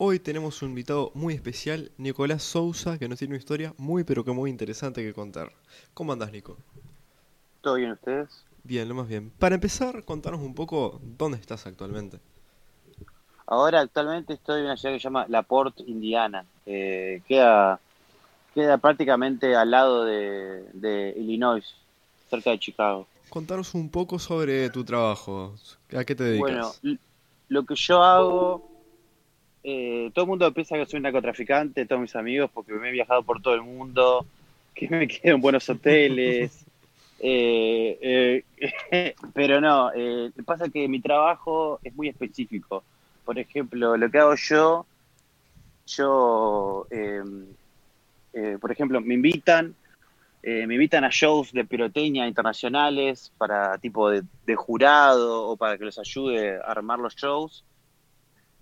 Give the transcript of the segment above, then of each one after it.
Hoy tenemos un invitado muy especial, Nicolás Sousa, que nos tiene una historia muy pero que muy interesante que contar. ¿Cómo andás, Nico? ¿Todo bien ustedes? Bien, lo más bien. Para empezar, contanos un poco dónde estás actualmente. Ahora actualmente estoy en una ciudad que se llama Laporte, Indiana. Eh, queda, queda prácticamente al lado de, de Illinois, cerca de Chicago. Contanos un poco sobre tu trabajo. ¿A qué te dedicas? Bueno, lo que yo hago, eh, todo el mundo piensa que soy un narcotraficante, todos mis amigos, porque me he viajado por todo el mundo, que me quedo en buenos hoteles. eh, eh, pero no, eh, pasa que mi trabajo es muy específico. Por ejemplo, lo que hago yo, yo, eh, eh, por ejemplo, me invitan, eh, me invitan a shows de pirotecnia internacionales para tipo de, de jurado o para que les ayude a armar los shows.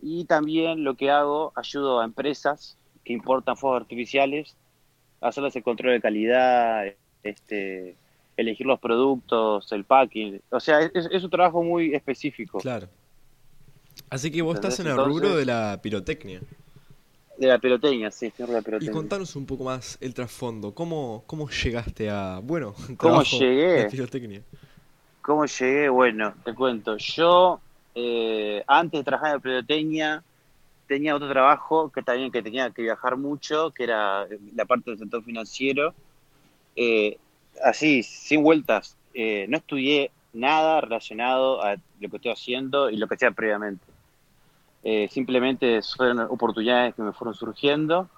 Y también lo que hago, ayudo a empresas que importan fuegos artificiales a hacerles el control de calidad, este, elegir los productos, el packing. O sea, es, es un trabajo muy específico. Claro. Así que vos estás en el Entonces- rubro de la pirotecnia. De la pirotecnia, sí, en la Y pirotecnia. contanos un poco más el trasfondo. ¿Cómo, cómo llegaste a, bueno, ¿Cómo llegué? de pirotecnia? ¿Cómo llegué? Bueno, te cuento. Yo, eh, antes de trabajar en pirotecnia, tenía otro trabajo que también que tenía que viajar mucho, que era la parte del sector financiero. Eh, así, sin vueltas. Eh, no estudié nada relacionado a lo que estoy haciendo y lo que hacía previamente. Eh, simplemente fueron oportunidades que me fueron surgiendo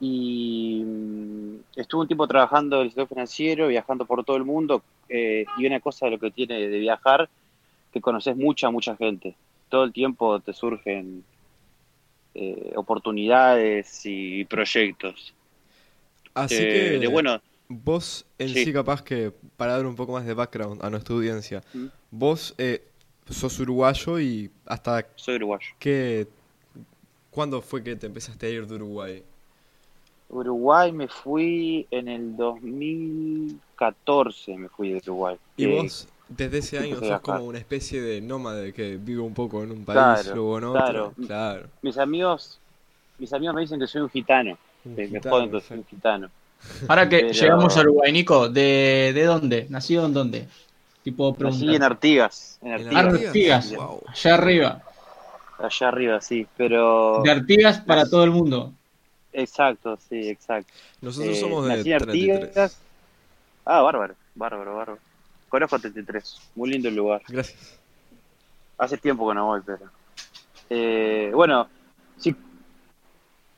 y mm, estuve un tiempo trabajando en el sector financiero, viajando por todo el mundo y una cosa de lo que tiene de viajar, que conoces mucha, mucha gente. Todo el tiempo te surgen eh, oportunidades y proyectos. Así Eh, que, de bueno, vos en sí. Sí. capaz que, para dar un poco más de background a nuestra audiencia, Mm. vos eh, sos uruguayo y hasta soy uruguayo. qué, ¿cuándo fue que te empezaste a ir de Uruguay? Uruguay me fui en el 2014, me fui de Uruguay. Y Que- vos desde ese año sos como una especie de nómade que vive un poco en un país, Claro, luego en otro. claro. Claro. Mis amigos, mis amigos me dicen que soy un gitano, Un que me gitano, joden que soy un gitano. Ahora que Pero- llegamos a Uruguay, Nico, ¿de, de dónde? ¿Nacido en dónde? Tipo Nací en. Artigas, en En Artigas, Artigas. Wow. Allá arriba. allá arriba, sí, pero... De Artigas para todo el mundo. Exacto, sí, exacto. Nosotros Eh, somos de nací en 33. Artigas. Ah, bárbaro, bárbaro, bárbaro. Conozco 33, muy lindo el lugar. Gracias. Hace tiempo que no voy, pero... Eh, bueno, si,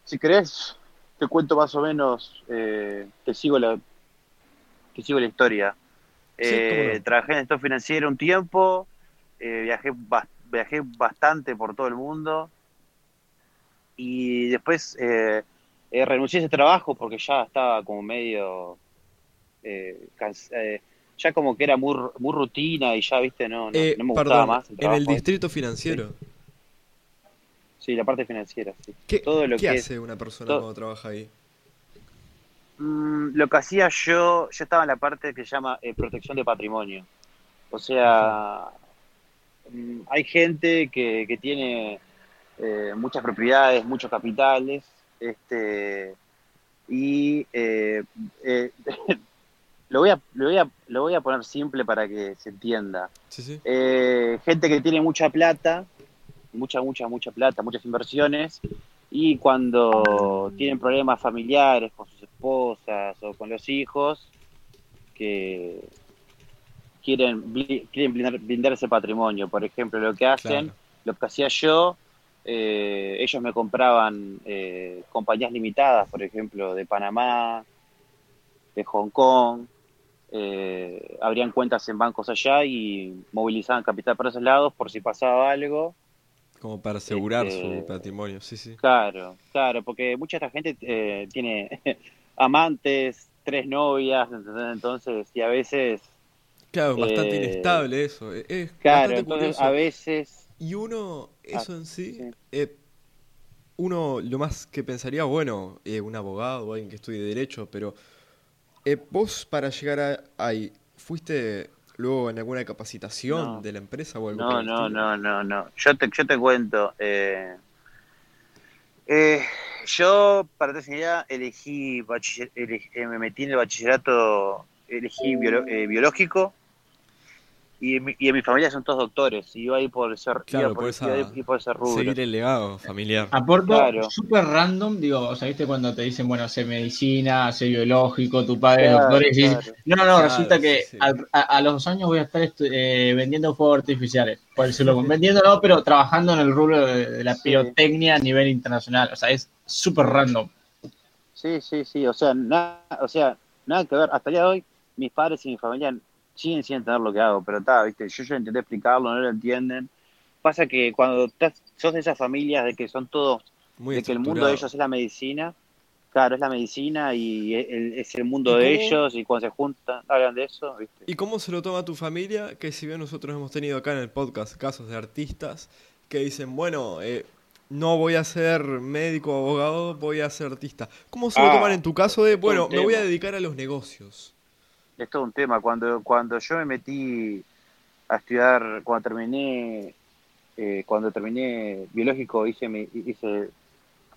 si querés, te cuento más o menos, eh, te sigo la, te sigo la historia. Eh. Trabajé en el sector financiero un tiempo, eh, viajé, bas- viajé bastante por todo el mundo y después eh, eh, renuncié a ese trabajo porque ya estaba como medio... eh, cans- eh, ya como que era muy, muy rutina y ya, viste, no, no, Eh, no me gustaba perdón, más el en el distrito financiero, Sí, la parte financiera, sí. ¿qué, Todo lo qué que hace una persona todo- cuando trabaja ahí? Mm, lo que hacía yo, yo estaba en la parte que se llama eh, protección de patrimonio. O sea, mm, hay gente que, que tiene eh, muchas propiedades, muchos capitales, este, y eh, lo, voy a, lo, voy a, lo voy a poner simple para que se entienda. Sí, sí. Eh, gente que tiene mucha plata, mucha, mucha, mucha plata, muchas inversiones, y cuando tienen problemas familiares con sus esposas o con los hijos, que quieren, quieren blindar, blindar ese patrimonio. Por ejemplo, lo que hacen, Claro. lo que hacía yo, eh, ellos me compraban eh, compañías limitadas, por ejemplo, de Panamá, de Hong Kong, eh, abrían cuentas en bancos allá y movilizaban capital para esos lados por si pasaba algo. Como para asegurar Este- su patrimonio, sí, sí. Claro, claro, porque mucha de esta gente eh, tiene amantes, tres novias, entonces, y a veces, Claro, bastante eh, inestable eso. Es claro, entonces a veces, Y uno, eso en sí, sí. eh, uno lo más que pensaría, bueno, eh, un abogado o alguien que estudie Derecho, pero eh, vos para llegar a- ahí, ¿fuiste luego en alguna capacitación No. de la empresa o algo no, no, no, no, no, yo te, yo te cuento, eh, Eh, yo, para idea, elegí, bachiller- eleg- eh, me metí en el bachillerato, elegí biolo- eh, biológico y, en mi- y en mi familia son todos doctores. Y iba a ir por ser, Claro, iba por, esa- iba a ir por ese rubro. Seguir el legado familiar. Aporto Claro. súper random, digo, o sea, viste cuando te dicen, bueno, sé medicina, sé biológico, tu padre es Claro, doctor, y claro. no, no, Claro, resulta que sí, sí. al- a, a los dos años voy a estar eh, vendiendo fuegos artificiales, por decirlo, como- vendiendo no, pero trabajando en el rubro de, de la Sí. pirotecnia a nivel internacional, o sea, es súper random. Sí, sí, sí, o sea, nada, o sea, nada que ver. Hasta el día de hoy, mis padres y mi familia siguen sin entender lo que hago, pero está, viste, yo ya intenté explicarlo, no lo entienden. Pasa que cuando estás, sos de esas familias de que son todos, Muy de que el mundo de ellos es la medicina, claro, es la medicina y el- es el mundo ¿Y de cómo? ellos y cuando se juntan, hablan de eso, viste. ¿Y cómo se lo toma tu familia? Que si bien nosotros hemos tenido acá en el podcast casos de artistas que dicen, bueno, eh, no voy a ser médico o abogado, voy a ser artista. ¿Cómo se lo Ah, toman en tu caso de, bueno, me voy a dedicar a los negocios? Es todo un tema. Cuando, cuando yo me metí a estudiar, cuando terminé, eh, cuando terminé biológico, hice, mi- hice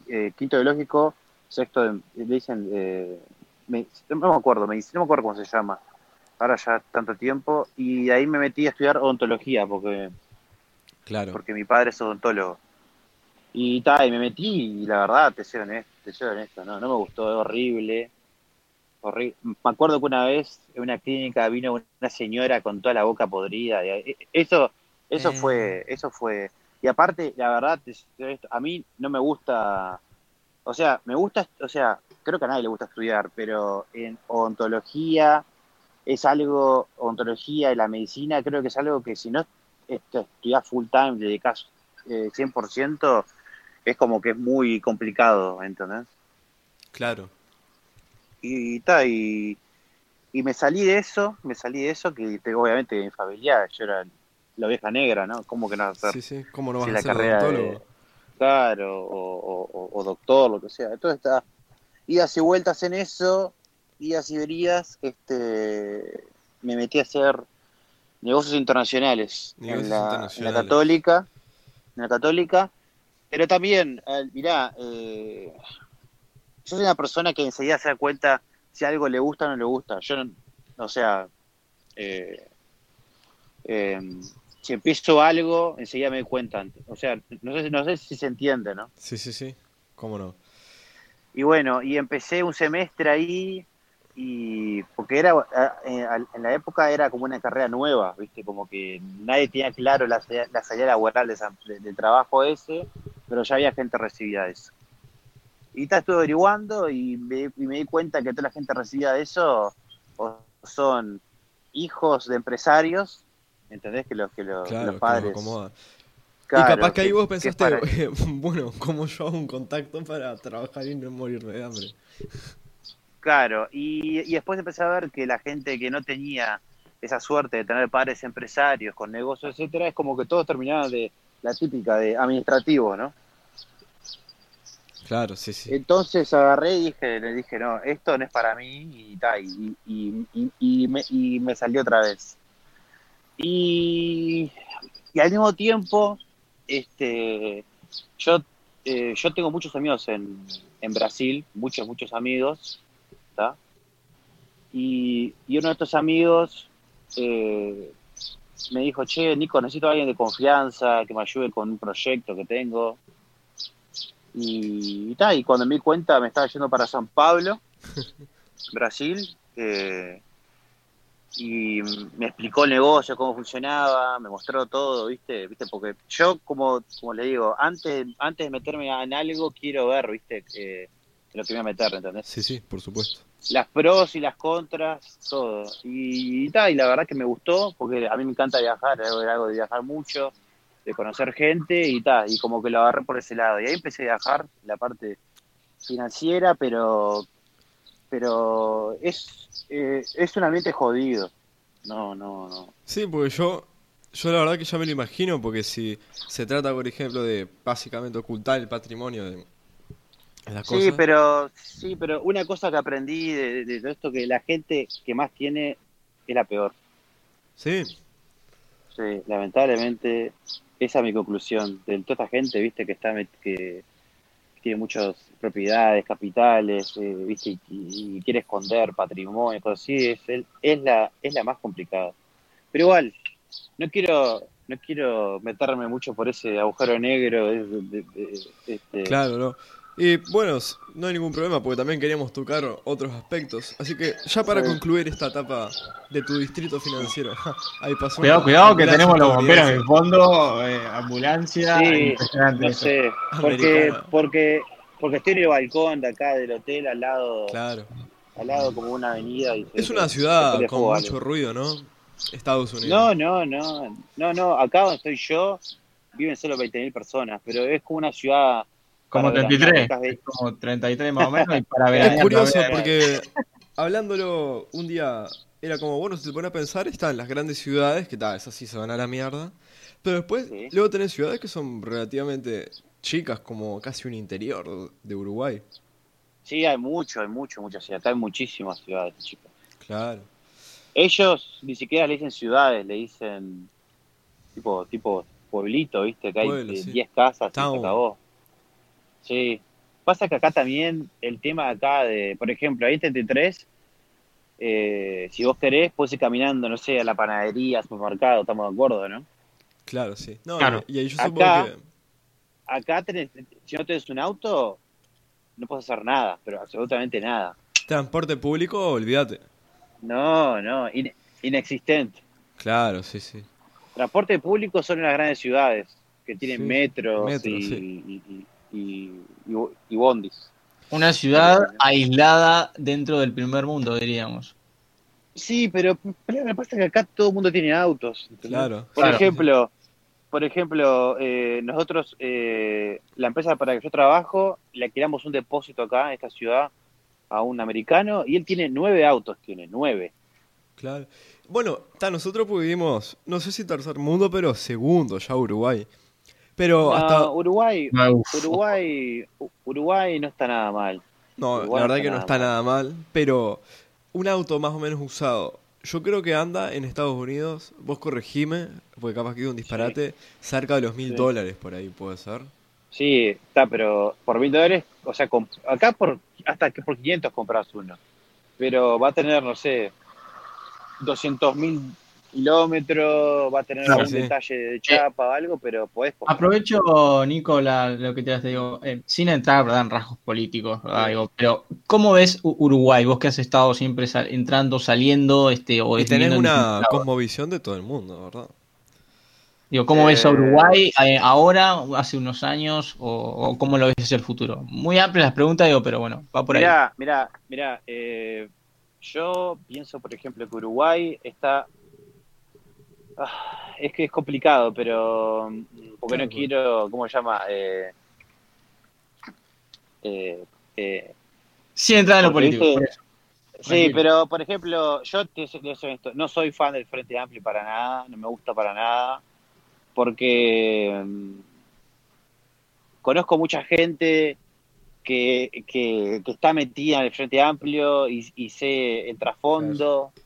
eh, quinto biológico, sexto, de- le dicen, eh, me- no me acuerdo, me, no me acuerdo cómo se llama, ahora ya tanto tiempo, y ahí me metí a estudiar odontología, porque, Claro. porque mi padre es odontólogo. Y, ta, y me metí, y la verdad, te soy honesto, te soy honesto, no, no me gustó, es horrible. Horrible. Me acuerdo que una vez en una clínica vino una señora con toda la boca podrida. y e, eso, eso Eh. fue, eso fue. Y aparte, la verdad, a mí no me gusta, o sea, me gusta, o sea, creo que a nadie le gusta estudiar, pero en odontología es algo, odontología y la medicina creo que es algo que si no estudias full time, dedicas eh, 100%, es como que es muy complicado, ¿entendés? Claro. Y, ta, y, y me salí de eso, me salí de eso, que te- obviamente mi familia, yo era la oveja negra, ¿no? ¿Cómo que no hacer? Sí, sí. ¿Cómo no vas a la ser carrera de-? Claro, o, o- o- doctor, lo que sea. Entonces está, idas y vueltas en eso, idas y verías, este, me metí a hacer negocios internacionales, Negocios en, la, en la católica, en la católica, pero también, eh, mirá, eh, yo soy una persona que enseguida se da cuenta si algo le gusta o no le gusta. Yo, no, o sea, eh, eh, si empiezo algo, enseguida me doy cuenta. O sea, no sé, no sé si se entiende, ¿no? Sí, sí, sí. ¿Cómo no? Y bueno, y empecé un semestre ahí, y porque era, en la época era como una carrera nueva, ¿viste? Como que nadie tenía claro la, la salida laboral de esa- de- del trabajo ese, pero ya había gente recibida de eso. Y está, estuve averiguando y me, y me di cuenta que toda la gente recibida de eso o son hijos de empresarios, ¿entendés? Que los, que los, Claro, los padres... claro, y capaz que ahí vos pensaste, bueno, ¿cómo yo hago un contacto para trabajar y no morirme de hambre? Claro, y, y después empecé a ver que la gente que no tenía esa suerte de tener padres empresarios con negocios, etcétera, es como que todos terminaban de la típica de administrativo, ¿no? Claro, sí, sí. Entonces agarré y dije, le dije, no, esto no es para mí y ta, y, y, y, y me, y me salió otra vez. Y, y al mismo tiempo, este, yo, eh, yo tengo muchos amigos en, en Brasil, muchos, muchos amigos. Y, y uno de estos amigos eh, me dijo, che, Nico, necesito a alguien de confianza que me ayude con un proyecto que tengo. Y, y, ta, y cuando me di cuenta me estaba yendo para San Pablo, Brasil, eh, y me explicó el negocio, cómo funcionaba, me mostró todo, ¿viste? ¿Viste? Porque yo, como, como le digo, antes, antes de meterme en algo, quiero ver, ¿viste? Eh, lo que me voy a meter, ¿entendés? Sí, sí, por supuesto. Las pros y las contras, todo. Y, y, ta, y la verdad que me gustó, porque a mí me encanta viajar, algo de viajar mucho, de conocer gente y tal, y como que lo agarré por ese lado. Y ahí empecé a viajar, la parte financiera, pero pero es, eh, es un ambiente jodido. No, no, no. Sí, porque yo, yo la verdad que ya me lo imagino, porque si se trata, por ejemplo, de básicamente ocultar el patrimonio de las Sí, pero sí, pero una cosa que aprendí de, de todo esto que la gente que más tiene es la peor. Sí, Sí, lamentablemente esa es mi conclusión de toda esta gente, viste, que está que, tiene muchas propiedades, capitales, eh, ¿viste? Y, quiere esconder patrimonio, cosas así, es, el- es, la, es la más complicada. Pero igual, no quiero no quiero meterme mucho por ese agujero negro. este, Claro, ¿no? Y bueno, no hay ningún problema porque también queríamos tocar otros aspectos. Así que ya para Sí. concluir esta etapa de tu distrito financiero. Ahí pasó. Cuidado, cuidado que tenemos los bomberos en el fondo, eh, ambulancia. Sí, impresionante no sé, porque, porque, porque estoy en el balcón de acá del hotel al lado, Claro. al lado como una avenida. Y Es una ciudad con mucho ruido, ¿no? Estados Unidos. No, no, no, no, no, acá donde estoy yo viven solo 20.000 personas, pero es como una ciudad Como para 33. veranear, es Como 33 más o menos. Y para Es veranear curioso porque hablándolo un día era como, bueno, si te pones a pensar, están las grandes ciudades, que tal, esas sí se van a la mierda. Pero después, Sí. luego tenés ciudades que son relativamente chicas, como casi un interior de Uruguay. Sí, hay mucho, hay mucho, muchas ciudades, acá hay muchísimas ciudades, chicos. Claro. Ellos ni siquiera le dicen ciudades, le dicen tipo, tipo pueblito, ¿viste? Que hay Pueblo, eh, sí. 10 casas y se Town. acabó. Sí. Pasa que acá también el tema acá de, por ejemplo, ahí en 33, eh, si vos querés, puedes ir caminando, no sé, a la panadería, al supermercado, estamos de acuerdo, ¿no? Claro, sí. No, Claro. y ahí yo Acá- supongo que... Acá tenés, si no tenés un auto, no puedes hacer nada, pero absolutamente nada. Transporte público, olvídate. No, no, in- inexistente. Claro, sí, sí. Transporte público son en las grandes ciudades, que tienen Sí, metros metro, y, sí. y, y, y- y- y bondis. Una ciudad aislada dentro del primer mundo, diríamos. Sí, pero, pero lo que pasa es que acá todo el mundo tiene autos. ¿entendés? Claro. Por Claro. ejemplo, por ejemplo, eh, nosotros, eh, la empresa para que yo trabajo, le alquilamos un depósito acá en esta ciudad a un americano y él tiene nueve autos, tiene nueve. Claro. Bueno, ta, nosotros vivimos, no sé si tercer mundo, pero segundo ya Uruguay. Pero No, hasta... Uruguay, Uf. Uruguay, Uruguay no está nada mal. No, Uruguay la verdad no que no está mal. nada mal, pero un auto más o menos usado. Yo creo que anda en Estados Unidos, vos corregime, porque capaz que digo un disparate, cerca de los mil Sí. dólares por ahí, puede ser. Sí, está, pero por mil dólares, o sea, acá por hasta que por 500 compras uno. Pero va a tener, no sé, 200 mil kilómetros, va a tener Claro, algún sí. detalle de chapa o algo, pero podés comprar. Aprovecho, Nico, la- lo que te digo, eh, sin entrar ¿verdad? en rasgos políticos, ¿verdad? Digo, pero ¿cómo ves Uruguay? Vos que has estado siempre sal- entrando, saliendo, este, o Y tenés una cosmovisión de todo el mundo, ¿verdad? Digo, ¿cómo ves a Eh, Uruguay eh, ahora, hace unos años, o, o cómo lo ves hacia el futuro? Muy amplias las preguntas, digo, pero bueno, va por ahí. Mirá, mirá, mirá, eh, yo pienso, por ejemplo, que Uruguay está... Ah, es que es complicado, pero... Porque Claro, no quiero, ¿cómo se llama? Eh, eh, eh, Sin entrar en lo político. por eso. Sí, pero por ejemplo, yo te te soy honesto, no soy fan del Frente Amplio para nada, no me gusta para nada, porque mm, conozco mucha gente que, que, que está metida en el Frente Amplio y, y sé el trasfondo, sé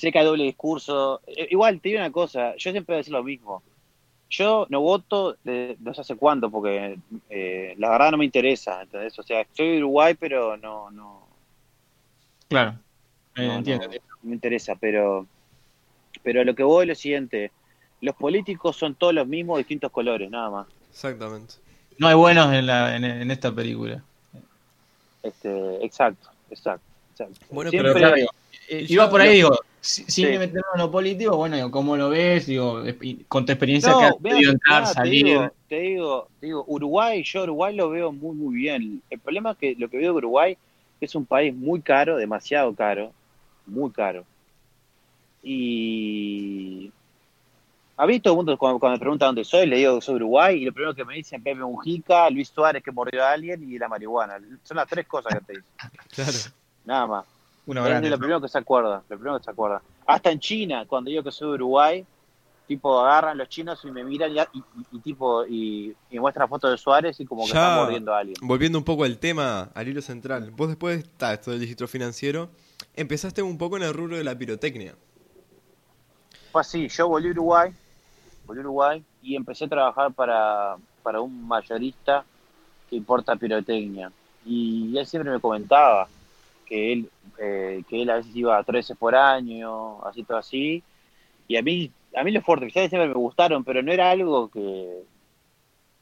que hay doble discurso. Eh, Igual, te digo una cosa, yo siempre voy a decir lo mismo. Yo no voto de no sé hace cuánto, porque eh, la verdad no me interesa, ¿entendés? O sea, soy de Uruguay, pero no, no, Claro. Eh, no, entiendo. no, no me interesa, pero, pero lo que voy es lo siguiente. Los políticos son todos los mismos, distintos colores, nada más. Exactamente. No hay buenos en, la, en, en esta película. Este, exacto, exacto, exacto. Bueno, Siempre- Pero claro, iba yo- por ahí, digo, si- sin Sí. meternos en lo político, bueno, digo, ¿cómo lo ves? Digo, con tu experiencia No, que has podido entrar, te salir. digo, te digo, te digo, Uruguay, yo Uruguay lo veo muy, muy bien. El problema es que lo que veo de Uruguay es un país muy caro, demasiado caro, muy caro. Y a mí todo el mundo cuando, cuando me pregunta dónde soy, le digo que soy Uruguay y lo primero que me dicen Pepe Mujica, Luis Suárez que mordió a alguien y la marihuana. Son las tres cosas que te dicen, Claro. nada más. Uno Es de lo primero que se acuerda, lo primero que se acuerda. Hasta en China, cuando digo que soy de Uruguay, tipo agarran los chinos y me miran y, y- y tipo y, y muestran fotos de Suárez y como que Ya. están mordiendo a alguien. Volviendo un poco al tema, al hilo central. Vos después de esto del registro financiero, empezaste un poco en el rubro de la pirotecnia. Fue así, yo volví a Uruguay, volví a Uruguay y empecé a trabajar para, para un mayorista que importa pirotecnia. Y él siempre me comentaba que él, eh, que él a veces iba tres veces por año, así todo así. Y a mí, a mí los artificiales siempre me gustaron, pero no era algo que,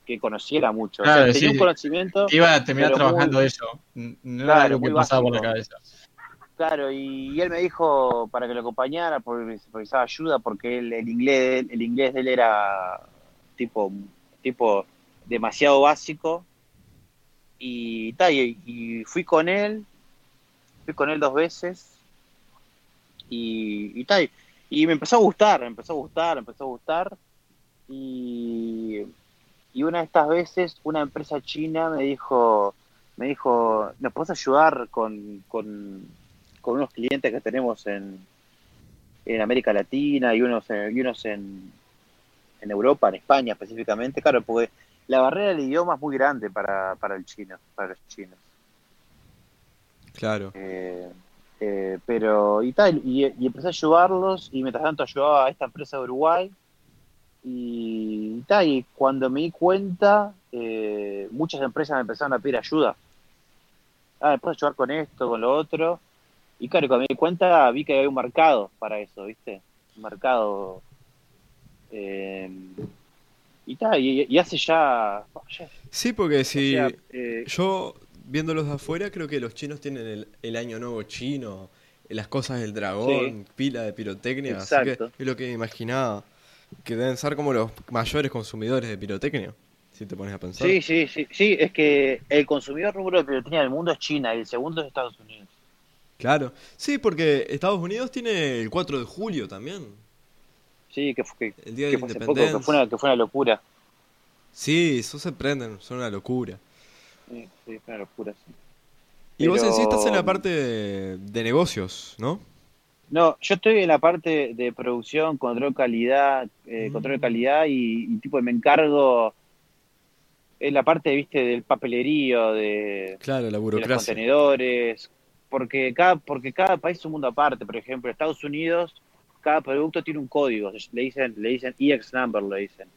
que conociera mucho. Claro, o sea, tenía sí. un conocimiento. Iba a terminar muy- trabajando eso. No era Claro, algo que pasaba por la cabeza. Claro, y, y él me dijo para que lo acompañara porque necesitaba ayuda porque él, el inglés el inglés de él era tipo tipo demasiado básico y tal y, y fui con él fui con él dos veces y, tal. Y me empezó a gustar me empezó a gustar empezó a gustar. Y, una de estas veces una empresa china me dijo me dijo ¿me puedes ayudar con, con con unos clientes que tenemos en, en América Latina y unos, en- y unos en, en Europa, en España específicamente, claro, porque la barrera del idioma es muy grande para, para el chino, para los chinos. Claro. Eh, eh, pero y tal, y, y empecé a ayudarlos y mientras tanto ayudaba a esta empresa de Uruguay y, tal, y cuando me di cuenta, eh, muchas empresas me empezaron a pedir ayuda. Ah, ¿me puedes ayudar con esto, con lo otro? Y claro, cuando me di cuenta vi que había un mercado para eso, ¿viste? Un mercado... eh, y tal, y, y hace ya... ya- Sí, porque si yo viéndolos de afuera creo que los chinos tienen el, el año nuevo chino, las cosas del dragón, pila de pirotecnia, así Exacto. que es lo que imaginaba, que deben ser como los mayores consumidores de pirotecnia, si te pones a pensar. Sí, sí, sí, sí, es que el consumidor número de pirotecnia del mundo es China y el segundo es Estados Unidos. Claro. Sí, porque Estados Unidos tiene el 4 de julio también, Sí, que el día de que fue poco, que fue una, que fue una locura. Sí, eso se prenden, son una locura. Una locura, sí. Y vos en sí estás en la parte de, de negocios, ¿no? No, yo estoy en la parte de producción, control calidad, eh, Mm. control de calidad y, y tipo me encargo en la parte, viste, del papelerío, de, Claro, la de los burocracia. contenedores, porque cada, porque cada país es un mundo aparte. Por ejemplo, Estados Unidos, cada producto tiene un código, le dicen, le dicen EX number, le dicen.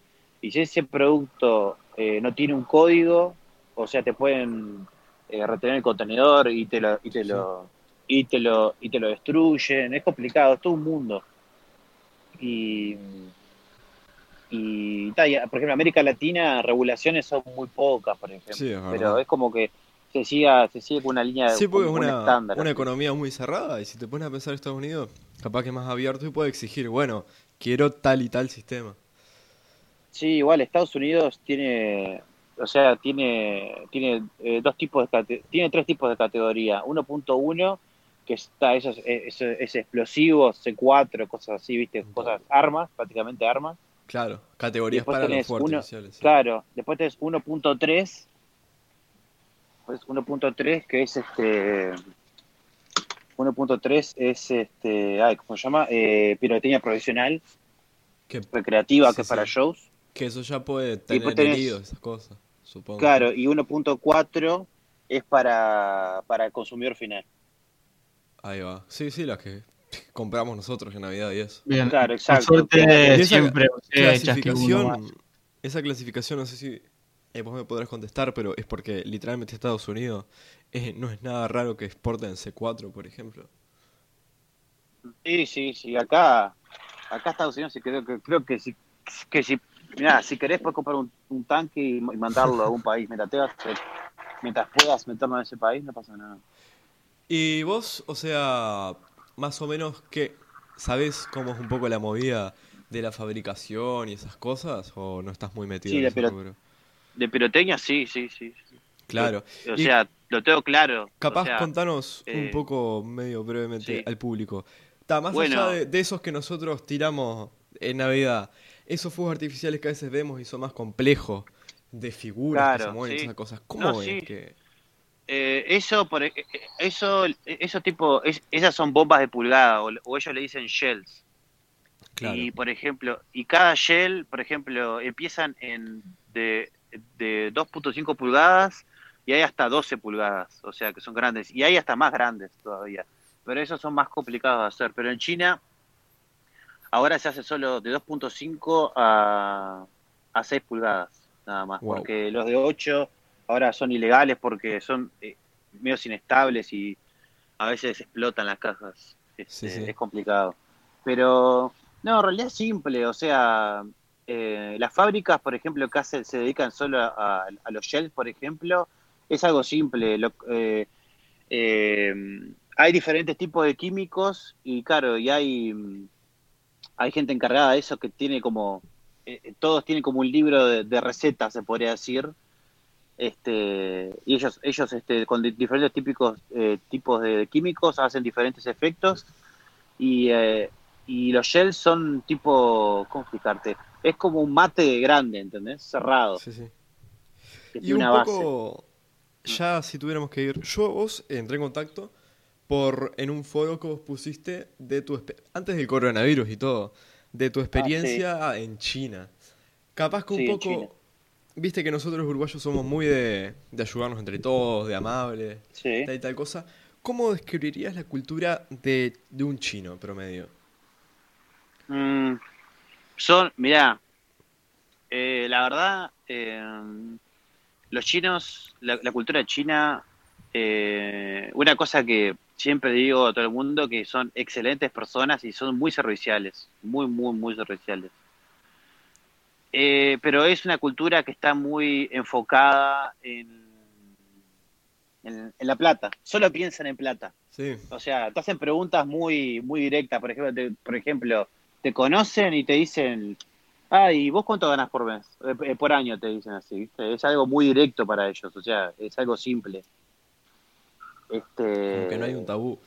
Y si ese producto eh, no tiene un código, o sea, te pueden eh, retener el contenedor y te lo, y te Sí. lo, y te lo, y te lo destruyen. Es complicado, es todo un mundo. Y, y, ta, y, por ejemplo, en América Latina regulaciones son muy pocas, por ejemplo. Sí, es pero es como que se siga, se sigue con una línea Sí, porque es una, estándar. una economía muy cerrada y si te pones a pensar Estados Unidos, capaz que es más abierto y puede exigir, bueno, quiero tal y tal sistema. Sí, igual Estados Unidos tiene, o sea, tiene, tiene eh, dos tipos de tiene tres tipos de categoría. 1.1 que está esos, es, es explosivos, C4, cosas así, viste, cosas, armas, prácticamente armas. Claro, categorías Después para los fuegos uno- sí. Claro, después tenés 1.3, pues 1.3 que es este 1.3 es este, ay, ¿cómo se llama? Eh, pirotecnia profesional, Que, recreativa, Sí, que es sí. para shows. que eso ya puede tener heridos, esas cosas, supongo. Claro, y 1.4 es para, para el consumidor final. Ahí va. Sí, sí, las que compramos nosotros en Navidad y eso. Bien, Claro, por exacto. suerte Y esa siempre clasificación, esa clasificación, no sé si eh, vos me podrás contestar, pero es porque literalmente Estados Unidos eh, no es nada raro que exporten C4, por ejemplo. Sí, sí, sí, acá, acá Estados Unidos sí creo que, creo que si, que si, mirá, si querés puedes comprar un, un tanque y, y mandarlo a algún país, mientras, tengas- mientras puedas meterlo en ese país no pasa nada. Y vos, o sea, más o menos que sabés cómo es un poco la movida de la fabricación y esas cosas, o no estás muy metido Sí, en pero- rubro? De pirotecnia sí, sí, sí. sí. Claro. O Y sea, lo tengo claro. Capaz o sea, contanos un eh, poco, medio brevemente, sí. al público. Ta, más Bueno. allá de, de esos que nosotros tiramos en Navidad, esos fuegos artificiales que a veces vemos y son más complejos, de figuras que Claro, se mueven, sí. esas cosas, ¿cómo No, sí. que...? Eh, eso, por, e- eso, eso tipo, es- esas son bombas de pulgada o, o ellos le dicen shells. Claro, Y por ejemplo, y cada shell, por ejemplo, empiezan en de, de 2.5 pulgadas y hay hasta 12 pulgadas, o sea que son grandes, y hay hasta más grandes todavía. Pero esos son más complicados de hacer. Pero en China ahora se hace solo de 2.5 a, a 6 pulgadas, nada más. Wow. Porque los de 8 ahora son ilegales porque son eh, medios inestables y a veces explotan las cajas. Este, Sí, sí. Es complicado. Pero, no, en realidad es simple. O sea, eh, las fábricas, por ejemplo, que hacen- se dedican solo a, a los shells, por ejemplo, es algo simple. Lo- eh, eh, hay diferentes tipos de químicos y, claro, y hay, mm, hay gente encargada de eso que tiene como. eh, todos tienen como un libro de, de recetas, se podría decir. Este, y ellos, ellos este, con di- diferentes típicos, eh, tipos de químicos hacen diferentes efectos. Y, eh, y los gels son tipo, ¿cómo explicarte? Es como un mate grande, ¿entendés? Cerrado. Sí, sí. que Y tiene un una base. poco, ya si tuviéramos que ir, yo vos entré en contacto por en un foro que vos pusiste de tu antes del coronavirus y todo, de tu experiencia en China. Capaz que un Ah, Sí, poco, viste que nosotros los uruguayos somos muy de, de ayudarnos entre todos, de amables, Sí. tal y tal cosa. ¿Cómo describirías la cultura de, de un chino promedio? Mm, son, mirá, eh, la verdad, eh, los chinos, la, la cultura china, eh, una cosa que siempre digo a todo el mundo, que son excelentes personas y son muy serviciales, muy, muy, muy serviciales. Eh, pero es una cultura que está muy enfocada en, en, en la plata, solo piensan en plata. Sí, O sea, te hacen preguntas muy, muy directas. Por ejemplo, te, por ejemplo, te conocen y te dicen, ah, ¿y vos cuánto ganás por mes? Eh, eh, por año te dicen así, ¿viste? Es algo muy directo para ellos, o sea, es algo simple. Este, como que no hay un tabú.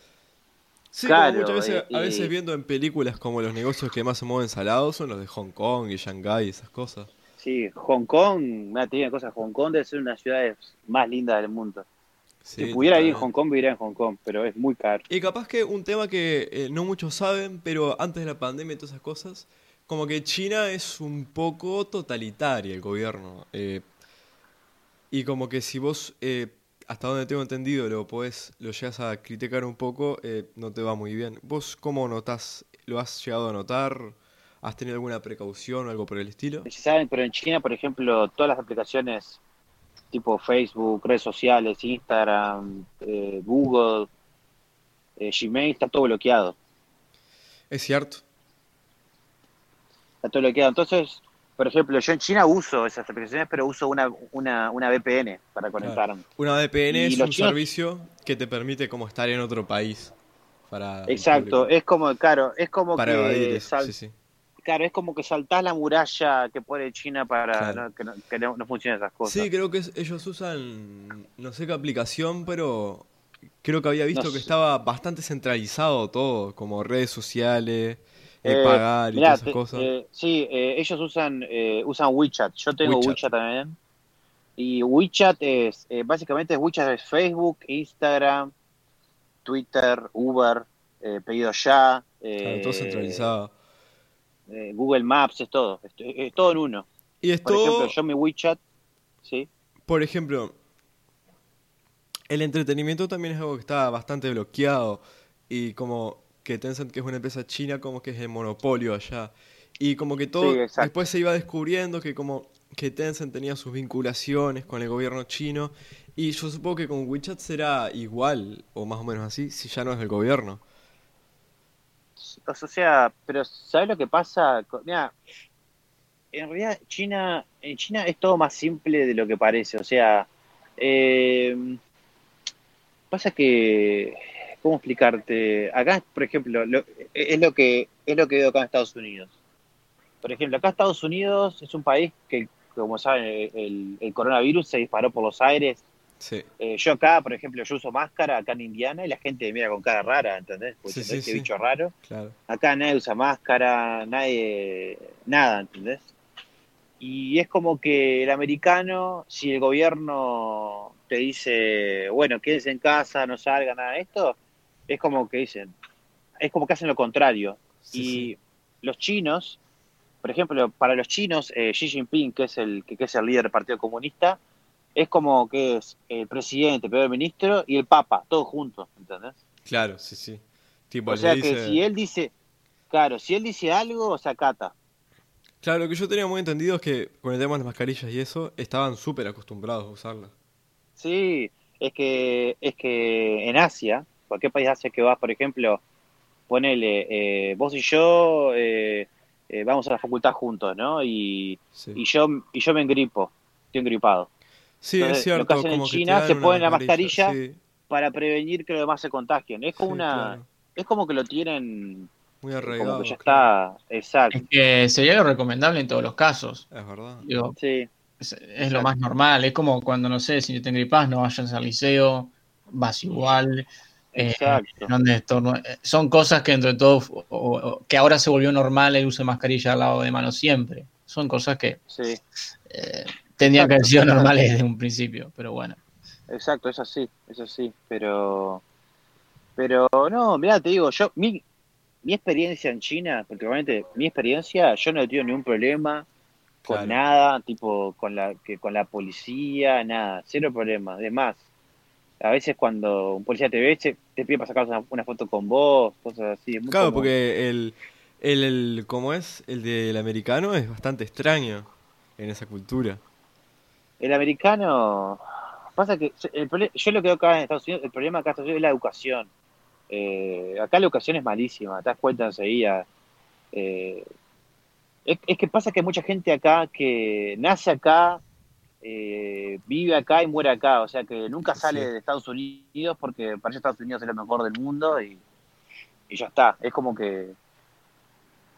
Sí, claro, como muchas veces, a veces viendo en películas como los negocios que más se mueven salados son los de Hong Kong y Shanghái y esas cosas. Sí, Hong Kong, me tiene cosas, Hong Kong debe ser una de las ciudades más lindas del mundo. Sí, si pudiera ir en totalmente. Hong Kong, viviría en Hong Kong, pero es muy caro. Y capaz que un tema que eh, no muchos saben, pero antes de la pandemia y todas esas cosas, como que China es un poco totalitaria el gobierno. eh, y como que si vos, eh, hasta donde tengo entendido, lo podés, lo llegas a criticar un poco, eh, no te va muy bien. ¿Vos cómo notás, lo has llegado a notar? ¿Has tenido alguna precaución o algo por el estilo? Si saben, pero en China, por ejemplo, todas las aplicaciones tipo Facebook, redes sociales, Instagram, eh, Google, eh, Gmail, está todo bloqueado. Es cierto. Está todo bloqueado. Entonces, por ejemplo, yo en China uso esas aplicaciones, pero uso una, una, una VPN para conectarme. Una VPN Y es un chinos- servicio que te permite como estar en otro país. Para Exacto, es como, claro, es como Para que sal- sí, sí. claro, es como que saltás la muralla que pone China para Claro. no- que, no, que no- no funcionen esas cosas. Sí, creo que es- ellos usan, no sé qué aplicación, pero creo que había visto que sé. estaba bastante centralizado todo, como redes sociales, eh, pagar y mirá, todas esas te- cosas. eh, sí, eh, ellos usan eh, usan WeChat. Yo tengo WeChat. WeChat, también. Y WeChat es, básicamente WeChat es Facebook, Instagram, Twitter, Uber, Pedido Ya, Claro, todo centralizado. Google Maps, es todo. Es, es todo en uno. Y es Por todo, ejemplo, yo mi WeChat, sí, por ejemplo, el entretenimiento también es algo que está bastante bloqueado y como que Tencent, que es una empresa china, como que es el monopolio allá. Y como que todo, Sí, después se iba descubriendo que como que Tencent tenía sus vinculaciones con el gobierno chino y yo supongo que con WeChat será igual o más o menos así, si ya no es del gobierno. O sea, pero ¿sabes lo que pasa? Mira, en realidad China, en China es todo más simple de lo que parece. O sea, eh, pasa que, ¿cómo explicarte? Acá, por ejemplo, lo- es lo que es lo que veo acá en Estados Unidos. Por ejemplo, acá Estados Unidos es un país que, como saben, el, el coronavirus se disparó por los aires. Sí, Eh, yo acá, por ejemplo, yo uso máscara acá en Indiana y la gente me mira con cara rara, ¿entendés? Porque Sí, sí, este bicho raro. claro. Acá nadie usa máscara, nadie, nada, ¿entendés? Y es como que el americano, si el gobierno te dice, bueno, quédense en casa, no salgan, nada de esto, es como que dicen, es como que hacen lo contrario. Sí, y sí. los chinos, por ejemplo, para los chinos, eh, Xi Jinping, que es el que, que es el líder del Partido Comunista, es como que es el presidente, el primer ministro y el papa, todos juntos, ¿entendés? Claro, sí, sí. Tipo, O sea dice- que si él dice, claro, si él dice algo, se acata. Claro, lo que yo tenía muy entendido es que con el tema de las mascarillas y eso, estaban súper acostumbrados a usarlas. Sí, es que, es que en Asia, cualquier país de Asia que vas, por ejemplo, ponele, eh, vos y yo eh, eh, vamos a la facultad juntos, ¿no? Y, Sí, y yo y yo me engripo, estoy engripado. Sí, entonces, es cierto. lo que hacen en como China, se ponen la mascarilla, sí, Para prevenir que los demás se contagien. Es como sí, una, claro. es como que lo tienen, Muy arraigado. como que ya claro. está, exacto. Es que sería lo recomendable en todos los casos. Es verdad. Digo, Sí, es, es lo más normal. Es como cuando, no sé, si te engripás, no vayas al liceo, vas igual. Exacto. estornu- eh, Son cosas que entre todo, o- o- que ahora se volvió normal el uso de mascarilla al lado de mano siempre. Son cosas que Sí, eh, tendrían que haber sido normales desde un principio, pero bueno. exacto, es así, es así. Pero, pero no, mira, te digo, yo, mi, mi experiencia en China, porque realmente mi experiencia, yo no he tenido ningún problema con Claro. nada, tipo con la que con la policía, nada, cero problema. Además, a veces cuando un policía te ve, te pide para sacar una, una foto con vos, cosas así. Es muy Claro, común. porque el, el, el, ¿cómo es? El del americano es bastante extraño en esa cultura. El americano, pasa que el yo lo que veo acá en Estados Unidos, el problema acá en Estados Unidos es la educación. Eh, acá la educación es malísima, te das cuenta enseguida. Eh, es, es que pasa que hay mucha gente acá que nace acá, eh, vive acá y muere acá, o sea que nunca sale Sí. de Estados Unidos porque para Estados Unidos es lo mejor del mundo y, y ya está. Es como que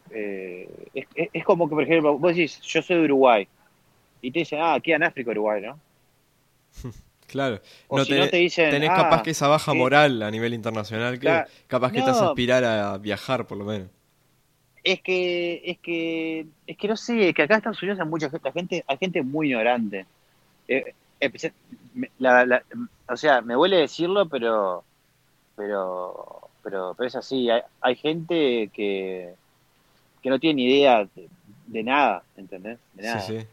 eh, es, es- es como que, por ejemplo, vos decís, yo soy de Uruguay y te dicen, ah, queda en África Uruguay, ¿no? Claro. O No si no tenés, te dicen, tenés ah, capaz que esa baja moral a nivel internacional que Claro. capaz que te hace No. aspirar a viajar, por lo menos. Es que, es que, es que no sé, que acá en Estados Unidos hay mucha gente, hay gente, hay gente muy ignorante. Eh, la- la- o sea, me huele decirlo, pero, pero, pero, pero es así. Hay, hay gente que, que no tiene ni idea de, de nada, ¿entendés? De nada. Sí, sí.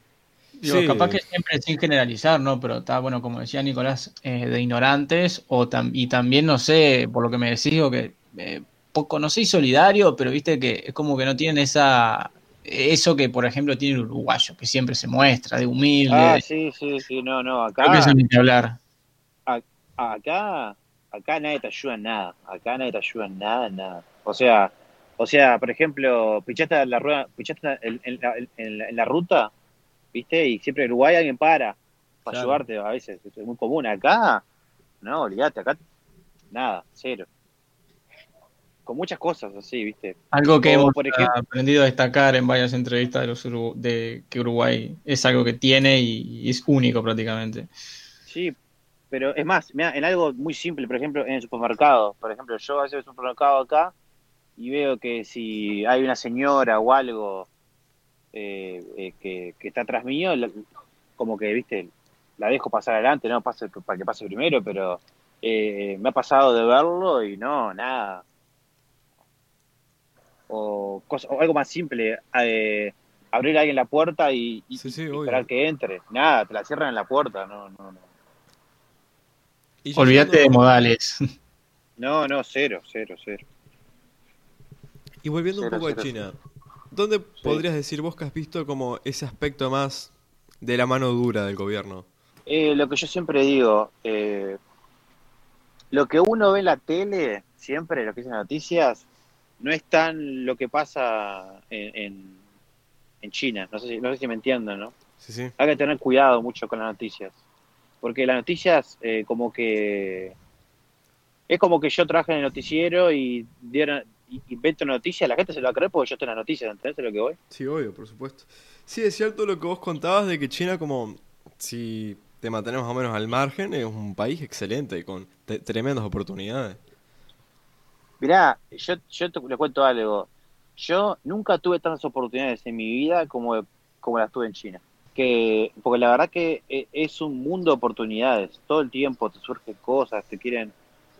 Digo, Sí. capaz que siempre sin generalizar, ¿no? Pero está, bueno, como decía Nicolás, eh, de ignorantes, o tam- y también, no sé, por lo que me decís, digo que eh, poco, no sé, solidario, pero viste que es como que no tienen esa, eso que, por ejemplo, tiene el uruguayo, que siempre se muestra, de humilde. Ah, sí, sí, sí, no, no, Creo que acá, eso ni que hablar. acá, acá nadie te ayuda en nada, acá nadie te ayuda en nada, en nada. O sea, o sea, por ejemplo, pichaste la rueda, pichaste en, en la, en la- en la ruta, ¿viste? Y siempre en Uruguay alguien para para Claro. ayudarte a veces, es muy común. Acá, no, olvídate, acá nada, cero. Con muchas cosas así, ¿viste? Algo que O, hemos por ejemplo- aprendido a destacar en varias entrevistas de, los Uru- de que Uruguay es algo que tiene y, y es único prácticamente. Sí, pero es más, mirá, en algo muy simple, por ejemplo, en el supermercado. Por ejemplo, yo a veces al supermercado acá y veo que si hay una señora o algo eh, eh, que, que está atrás mío, como que, viste, la dejo pasar adelante, no pase para que pase primero, pero eh, me ha pasado de verlo y no, nada. O, cosa, o algo más simple, eh, abrir a alguien la puerta y, y- Sí, sí, y obvio. esperar que entre. Nada, te la cierran en la puerta, no, no, no. Olvídate de modales. No, no, cero, cero, cero. Y volviendo un Cero, poco a cero, China, ¿dónde podrías decir vos que has visto como ese aspecto más de la mano dura del gobierno? Eh, lo que yo siempre digo, eh, lo que uno ve en la tele, siempre, lo que dicen las noticias, no es tan lo que pasa en, en, en China. No sé, si, no sé si me entienden, ¿no? Sí, sí. Hay que tener cuidado mucho con las noticias. Porque las noticias, eh, como que. Es como que yo trabajo en el noticiero y dieron, y invento noticias, la gente se lo va a creer porque yo estoy en las noticias, ¿entendés lo que voy? Sí, obvio, por supuesto. Sí, es cierto lo que vos contabas de que China, como si te mantenemos más o menos al margen, es un país excelente y con tremendas oportunidades. Mirá, yo, yo te, le cuento algo. Yo nunca tuve tantas oportunidades en mi vida como, como las tuve en China. Que, porque la verdad que e- es un mundo de oportunidades. Todo el tiempo te surgen cosas, te quieren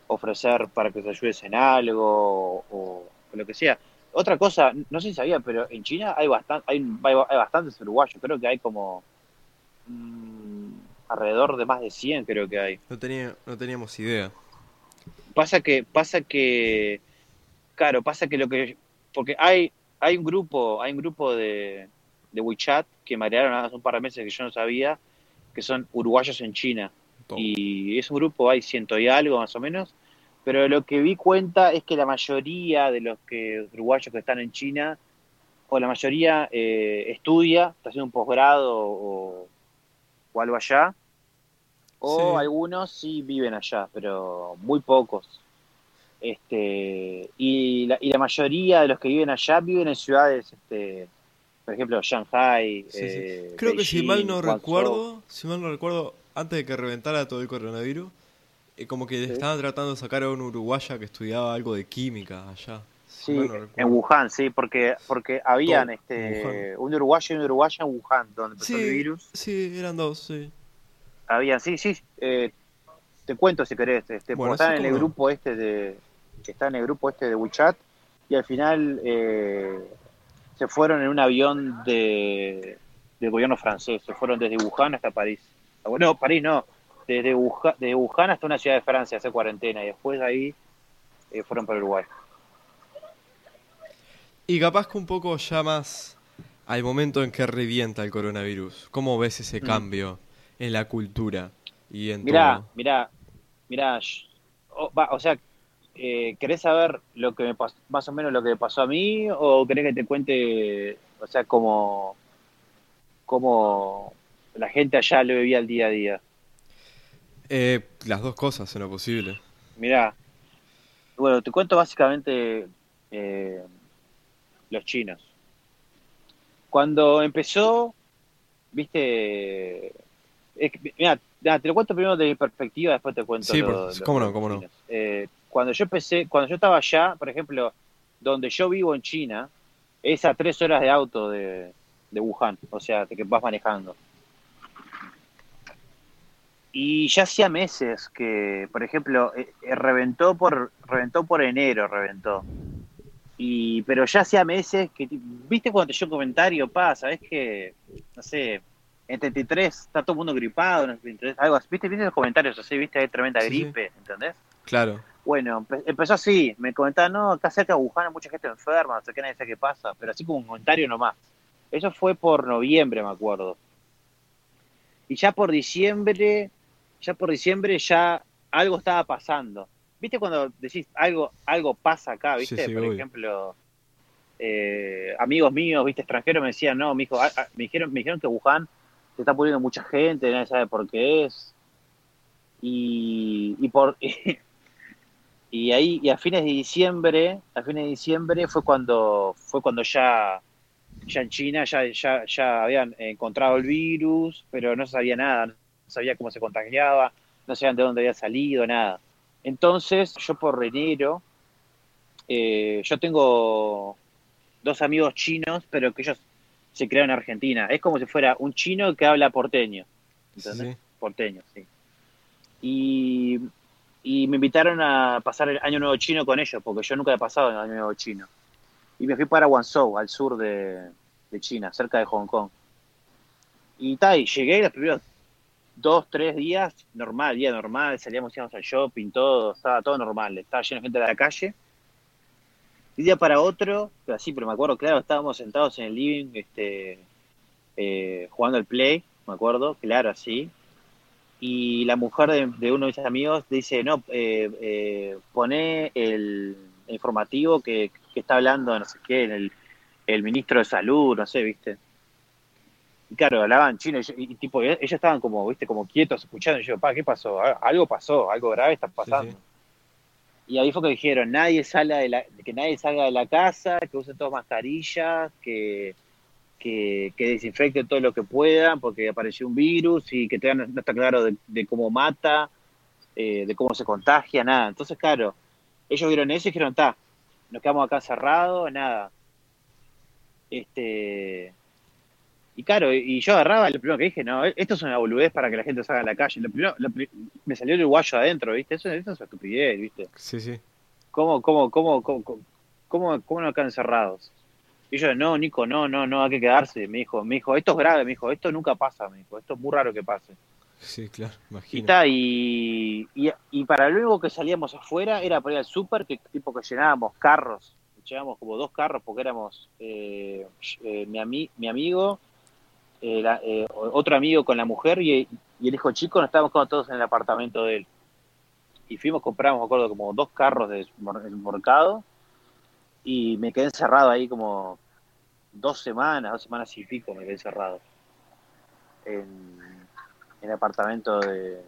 ofrecer para que te ayudes en algo o, lo que sea. Otra cosa, no sé si sabía, pero en China hay, bastan, hay, hay, hay bastantes uruguayos. Creo que hay como mm, alrededor de más de 100, creo que hay. No, tenía, no teníamos idea. Pasa que, pasa que, claro, pasa que lo que, porque hay, hay un grupo, hay un grupo de, de WeChat que me agregaron hace un par de meses que yo no sabía, que son uruguayos en China. Y es un grupo, hay ciento y algo más o menos, pero lo que vi cuenta es que la mayoría de los que uruguayos que están en China, o la mayoría eh, estudia, está haciendo un posgrado o, o algo allá, o Sí. algunos sí viven allá, pero muy pocos. Este, y, la, y la mayoría de los que viven allá viven en ciudades, este, por ejemplo, Shanghai. Sí, sí. eh, Creo que si mal no Guangzhou. recuerdo, si mal no recuerdo, antes de que reventara todo el coronavirus, eh, como que estaban tratando de sacar a una uruguaya que estudiaba algo de química allá. Sí, no en. Wuhan, sí, porque, porque habían Todo, este, un uruguayo y una uruguaya en Wuhan, donde empezó el Sí, virus. sí, eran dos, sí. Habían, sí, sí, eh, te cuento si querés, este, Bueno, están en el no. grupo este de, está en el grupo este de WeChat, y al final eh, se fueron en un avión de, del gobierno francés, se fueron desde Wuhan hasta París. Bueno, No, París no, desde Wuhan, de Wuhan hasta una ciudad de Francia, hacer cuarentena, y después de ahí eh, fueron para Uruguay. Y capaz que un poco ya más al momento en que revienta el coronavirus. ¿Cómo ves ese Mm. cambio en la cultura y en Mirá, todo? mirá, mirá, sh- o, va, o sea, eh, ¿querés saber lo que me pasó, más o menos lo que me pasó a mí o querés que te cuente, o sea, cómo, cómo la gente allá lo vivía el día a día? Eh, las dos cosas en lo posible. Mirá, bueno, te cuento básicamente eh, los chinos. Cuando empezó, viste, es que- mirá, te lo cuento primero de mi perspectiva, después te cuento Sí, lo- por- lo- cómo no, cómo no. Eh, cuando yo empecé, cuando yo estaba allá, por ejemplo, donde yo vivo en China, es a tres horas de auto de, de Wuhan, o sea, que vas manejando. Y ya hacía meses que, por ejemplo, eh, eh, reventó por reventó por enero, reventó. Y pero ya hacía meses que viste cuando te llegó un comentario, pa, sabes que no sé, en 33 está todo el mundo gripado, en 33, algo así. ¿Viste, viste los comentarios así, viste, hay tremenda Sí, sí. gripe, ¿entendés? Claro. Bueno, empe- empezó así, me comentaban, no, acá cerca de Wuhan hay mucha gente enferma, no sé qué, nadie sabe qué pasa, pero así como un comentario nomás. Eso fue por noviembre, me acuerdo. Y ya por diciembre, ya por diciembre ya algo estaba pasando. ¿Viste cuando decís algo, algo pasa acá, viste? sí, por obvio. ejemplo, eh, amigos míos, viste, extranjeros me decían, no, mijo, ah, ah, me dijeron, me dijeron que Wuhan se está poniendo mucha gente, nadie sabe por qué es. Y, y por y ahí y a fines de diciembre a fines de diciembre fue cuando fue cuando ya ya en China ya ya, ya habían encontrado el virus pero no sabía nada no sabía cómo se contagiaba no sabían de dónde había salido nada entonces yo por enero eh, yo tengo dos amigos chinos pero que ellos se crearon en Argentina es como si fuera un chino que habla porteño ¿entendés? sí. porteño, sí. Y, y me invitaron a pasar el Año Nuevo Chino con ellos, porque yo nunca he pasado el Año Nuevo Chino. Y me fui para Guangzhou, al sur de, de China, cerca de Hong Kong. Y tal, y llegué los primeros dos, tres días, normal, día normal, salíamos, íbamos al shopping, todo, estaba todo normal, estaba lleno de gente de la calle. De día para otro, pero así, pero me acuerdo, claro, estábamos sentados en el living, este, eh, jugando al play, me acuerdo, claro, así. Y la mujer de, de uno de mis amigos dice, no, eh, eh, poné el informativo que, que está hablando, no sé qué, el, el ministro de salud, no sé, viste. Y claro, hablaban chino y, y tipo, ellos estaban como, viste, como quietos escuchando. Y yo, pa, ¿qué pasó? Al- Algo pasó, algo grave está pasando. sí. Y ahí fue que dijeron, nadie salga de la, que nadie salga de la casa, que usen todas mascarillas, que, que, que todo lo que puedan, porque apareció un virus y que todavía no, está claro de, de cómo mata, eh, de cómo se contagia, nada. Entonces, claro, ellos vieron eso y dijeron, está, nos quedamos acá cerrados, nada. Este, y claro, y yo agarraba, lo primero que dije, no, esto es una boludez para que la gente salga a la calle. Lo primero, lo me salió el uruguayo adentro, ¿viste? Eso, eso es una estupidez, ¿viste? Sí, sí. ¿Cómo, cómo, cómo, cómo, cómo, cómo, no quedan encerrados? Y yo, no, Nico, no, no, no, hay que quedarse. Me dijo, me dijo, esto es grave, me dijo, esto nunca pasa, me dijo, esto es muy raro que pase. Sí, claro, Y, imagino. ta, y, y, y para luego que salíamos afuera era para ir al súper, que tipo que llenábamos carros, llenábamos como dos carros porque éramos eh, eh, mi, ami- mi amigo, eh, la- eh, otro amigo con la mujer y, y el hijo chico nos estábamos todos en el apartamento de él. Y fuimos, compramos, me acuerdo, como dos carros de mercado y me quedé encerrado ahí como dos semanas, dos semanas y pico me quedé encerrado en, en el apartamento de,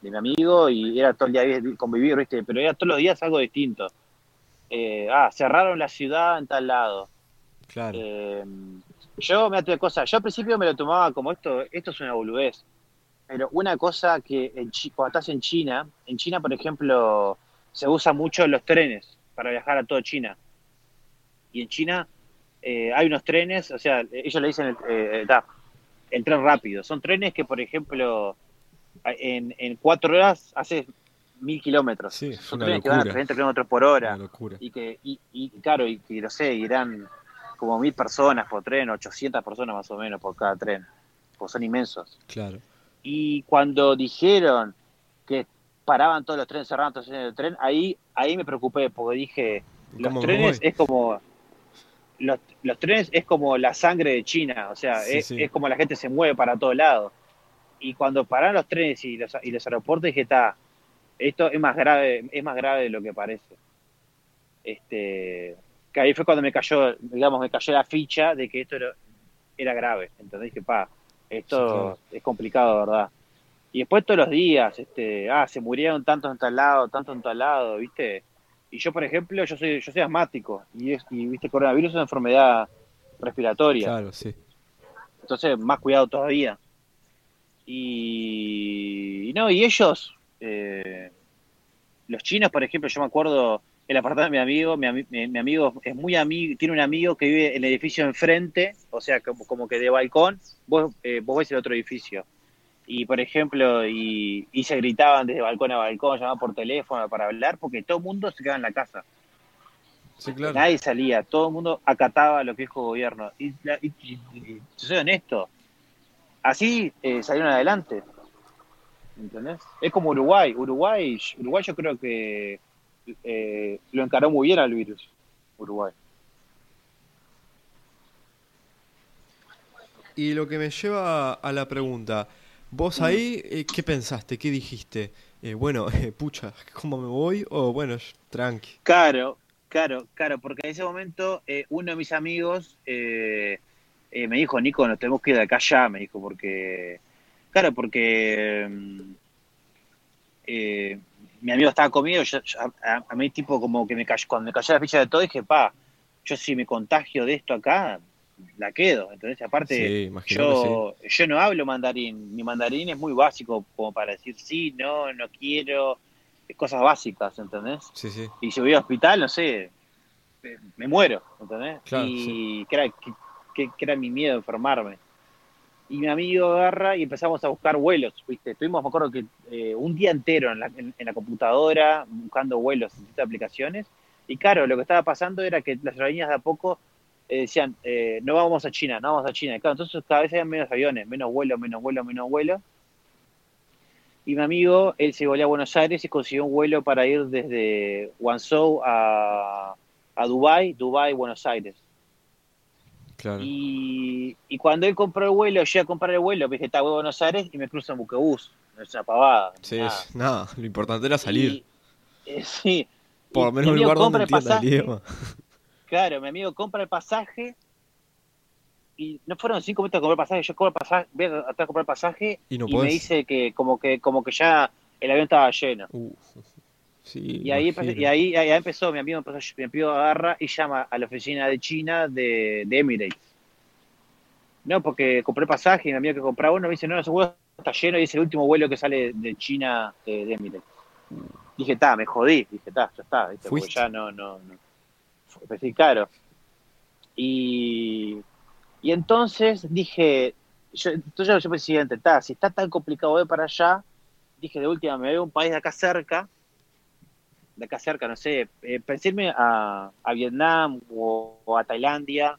de mi amigo y era todo el día convivir, ¿viste? Pero era todos los días algo distinto. Eh, ah, cerraron la ciudad en tal lado. Claro. Eh, yo, me cosas, yo al principio me lo tomaba como esto, esto es una boludez. Pero una cosa que en, cuando estás en China, en China, por ejemplo, se usa mucho los trenes para viajar a toda China. Y en China eh, hay unos trenes, o sea, ellos le dicen el, eh, el tren rápido. Son trenes que, por ejemplo, en, en cuatro horas haces mil kilómetros. Sí, Son trenes que van a locura. 30 kilómetros por hora. Locura. Y que, y, y claro, y que no sé, irán como mil personas por tren, 800 personas más o menos por cada tren. Pues son inmensos. Claro. Y cuando dijeron que paraban todos los trenes, cerraban todos los trenes del tren, ahí, ahí me preocupé, porque dije, los ¿Cómo me trenes es como los, los trenes es como la sangre de China, o sea, Sí, es, sí. es como la gente se mueve para todos lados. Y cuando pararon los trenes y los, y los aeropuertos dije, está, esto es más grave, es más grave de lo que parece. Este, que ahí fue cuando me cayó, digamos, me cayó la ficha de que esto era, era grave. Entonces dije, pa, esto Sí, es complicado, ¿verdad? Y después todos los días, este, ah, se murieron tantos en tal lado, tantos en tal lado, ¿viste? Y yo, por ejemplo, yo soy, yo soy asmático y, es, y viste, coronavirus es una enfermedad respiratoria. Claro, sí. Entonces, más cuidado todavía. Y, y no, y ellos, eh, los chinos, por ejemplo, yo me acuerdo el apartamento de mi amigo, mi, ami- mi- mi amigo es muy amigo, tiene un amigo que vive en el edificio enfrente, o sea, como, como que de balcón, vos, eh, vos ves el otro edificio. Y, por ejemplo, y, y se gritaban desde balcón a balcón, llamaban por teléfono para hablar, porque todo el mundo se quedaba en la casa. Sí, claro. Nadie salía, todo el mundo acataba lo que dijo el gobierno. Y, y- y- soy honesto, así eh, salieron adelante. ¿Entendés? Es como Uruguay. Uruguay, Uruguay yo creo que eh, lo encaró muy bien al virus. Uruguay. Y lo que me lleva a la pregunta, vos ahí, eh, ¿qué pensaste? ¿Qué dijiste? Eh, bueno, eh, pucha, ¿cómo me voy? O bueno, tranqui. Claro, claro, claro, porque en ese momento eh, uno de mis amigos eh, eh, me dijo, Nico, nos tenemos que ir de acá ya, me dijo, porque, claro, porque mm, eh, mi amigo estaba conmigo, yo- yo- a, a mí tipo como que me cayó, cuando me cayó la ficha de todo, dije, pa, yo si me contagio de esto acá, la quedo, entonces aparte... Sí, Yo, yo no hablo mandarín, mi mandarín es muy básico como para decir sí, no, no quiero, cosas básicas, ¿entendés? sí. Sí. Y si voy al hospital, no sé, me, me muero, ¿entendés? Claro, y que, era, que, que- que era mi miedo enfermarme. Y mi amigo agarra y empezamos a buscar vuelos, ¿viste? Estuvimos, me acuerdo que eh, un día entero en la, en- computadora buscando vuelos en distintas aplicaciones. Y claro, lo que estaba pasando era que las aerolíneas de a poco eh, decían, eh, no vamos a China, no vamos a China. Entonces cada vez había menos aviones, menos vuelos, menos vuelos, menos vuelos. Y mi amigo, él se volvió a Buenos Aires y consiguió un vuelo para ir desde Guangzhou a, a Dubai, Dubai, Buenos Aires. Claro. Y, y cuando él compró el vuelo, yo a comprar el vuelo, me dije, está, voy a Buenos Aires y me cruzo en buquebús. No es una pavada. Sí, nada. es- nada, lo importante era salir. Y- eh, sí. Por lo menos un lugar donde entienda el idioma. Claro, mi amigo compra el pasaje y no fueron cinco minutos a comprar el pasaje, yo compro el pasaje, voy a tratar de comprar el pasaje Y no y me dice que como que como que ya el avión estaba lleno. Uh, sí, Y ahí, y ahí, ahí empezó, mi amigo empezó, mi amigo agarra y llama a la oficina de China de, de Emirates. No, porque compré pasaje y mi amigo que compraba uno me dice, no, ese vuelo está lleno y es el último vuelo que sale de China de, de Emirates. Dije, está, me jodí. Dije, está, ya está. ¿viste? Porque ¿Fuiste? ya no, no, no. Sí, claro. Y, y entonces dije, yo, entonces yo pensé está, si está tan complicado de para allá, dije de última, me voy a un país de acá cerca, de acá cerca, no sé, eh, pensé irme a, a Vietnam o, o a Tailandia,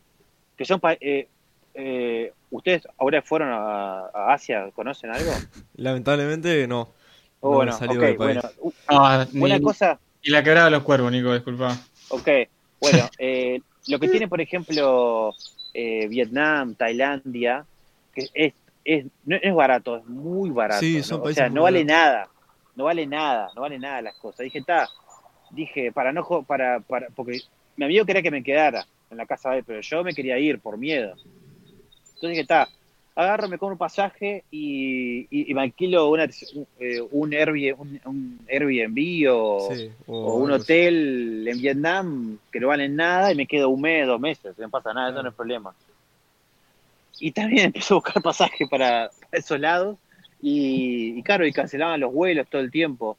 que son pa- eh, eh, ¿Ustedes ahora fueron a, a Asia? ¿Conocen algo? Lamentablemente no. Oh, No bueno, salido ok, del país. bueno. u- No, Una ni- cosa, Y la quebrada de los cuervos, Nico, disculpa. ok, bueno, eh, lo que tiene, por ejemplo, eh, Vietnam, Tailandia, que es, es, no es barato, es muy barato. Sí, ¿no? son O sea, no vale nada, no vale nada, no vale nada las cosas. Dije, está, dije, para no, para, para, porque mi amigo quería que me quedara en la casa de él, pero yo me quería ir por miedo. Entonces dije, está, agarro, me compro un pasaje y, y, y me alquilo una, eh, un, Airbnb, un, un Airbnb o, Sí, o un hotel en Vietnam que no valen nada y me quedo un mes, dos meses, no pasa nada, eso no es problema. Y también empecé a buscar pasaje para, para esos lados y, y claro, y cancelaban los vuelos todo el tiempo.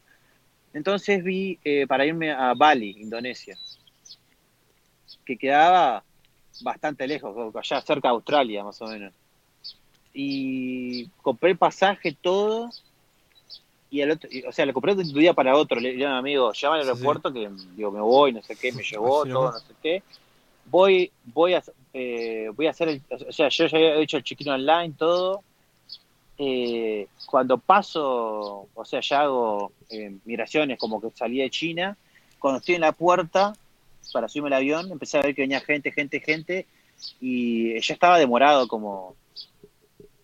Entonces vi eh, para irme a Bali, Indonesia, que quedaba bastante lejos, allá cerca de Australia más o menos. Y compré el pasaje todo y al otro, y- o sea, lo compré de un día para otro. Le dije a mi amigo, llama al Sí, aeropuerto que digo, me voy, no sé qué, me llevó, todo, no sé qué. Voy, voy a, eh, voy a hacer el, o sea, yo ya había hecho el check-in online, todo. Eh, cuando paso, o sea, ya hago eh, migraciones como que salí de China, cuando estoy en la puerta para subirme al avión, empecé a ver que venía gente, gente, gente, y ya estaba demorado como,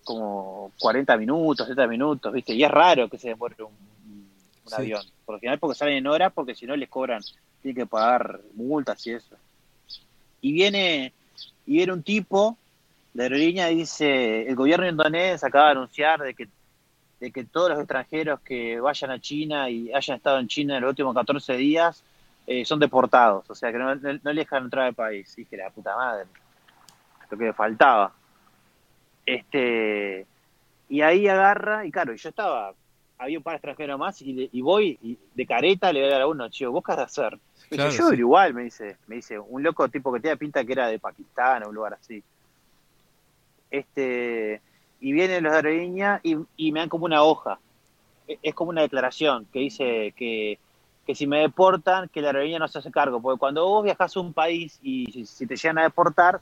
como 40 minutos, 30 minutos, ¿viste? Y es raro que se demore un, un Sí. avión. Por lo general porque salen en horas, porque si no les cobran, tienen que pagar multas y eso. Y viene, y viene un tipo de aerolínea dice, el gobierno indonesio acaba de anunciar de que, de que todos los extranjeros que vayan a China y hayan estado en China en los últimos 14 días eh, son deportados, o sea que no, no, no le dejan entrar al país. Y dije, la puta madre, lo que faltaba. Este, y ahí agarra, y claro, y yo estaba, había un par de extranjeros más, y, le- y voy y de careta le voy a dar a uno, chico, ¿vos qué a hacer? Claro, dice, yo sí. igual, me dice, me dice, un loco tipo que tenía pinta que era de Pakistán o un lugar así. Este, y vienen los de aerolínea y, y me dan como una hoja. E- Es como una declaración que dice que, que si me deportan, que la aerolínea no se hace cargo. Porque cuando vos viajás a un país y si, si te llegan a deportar,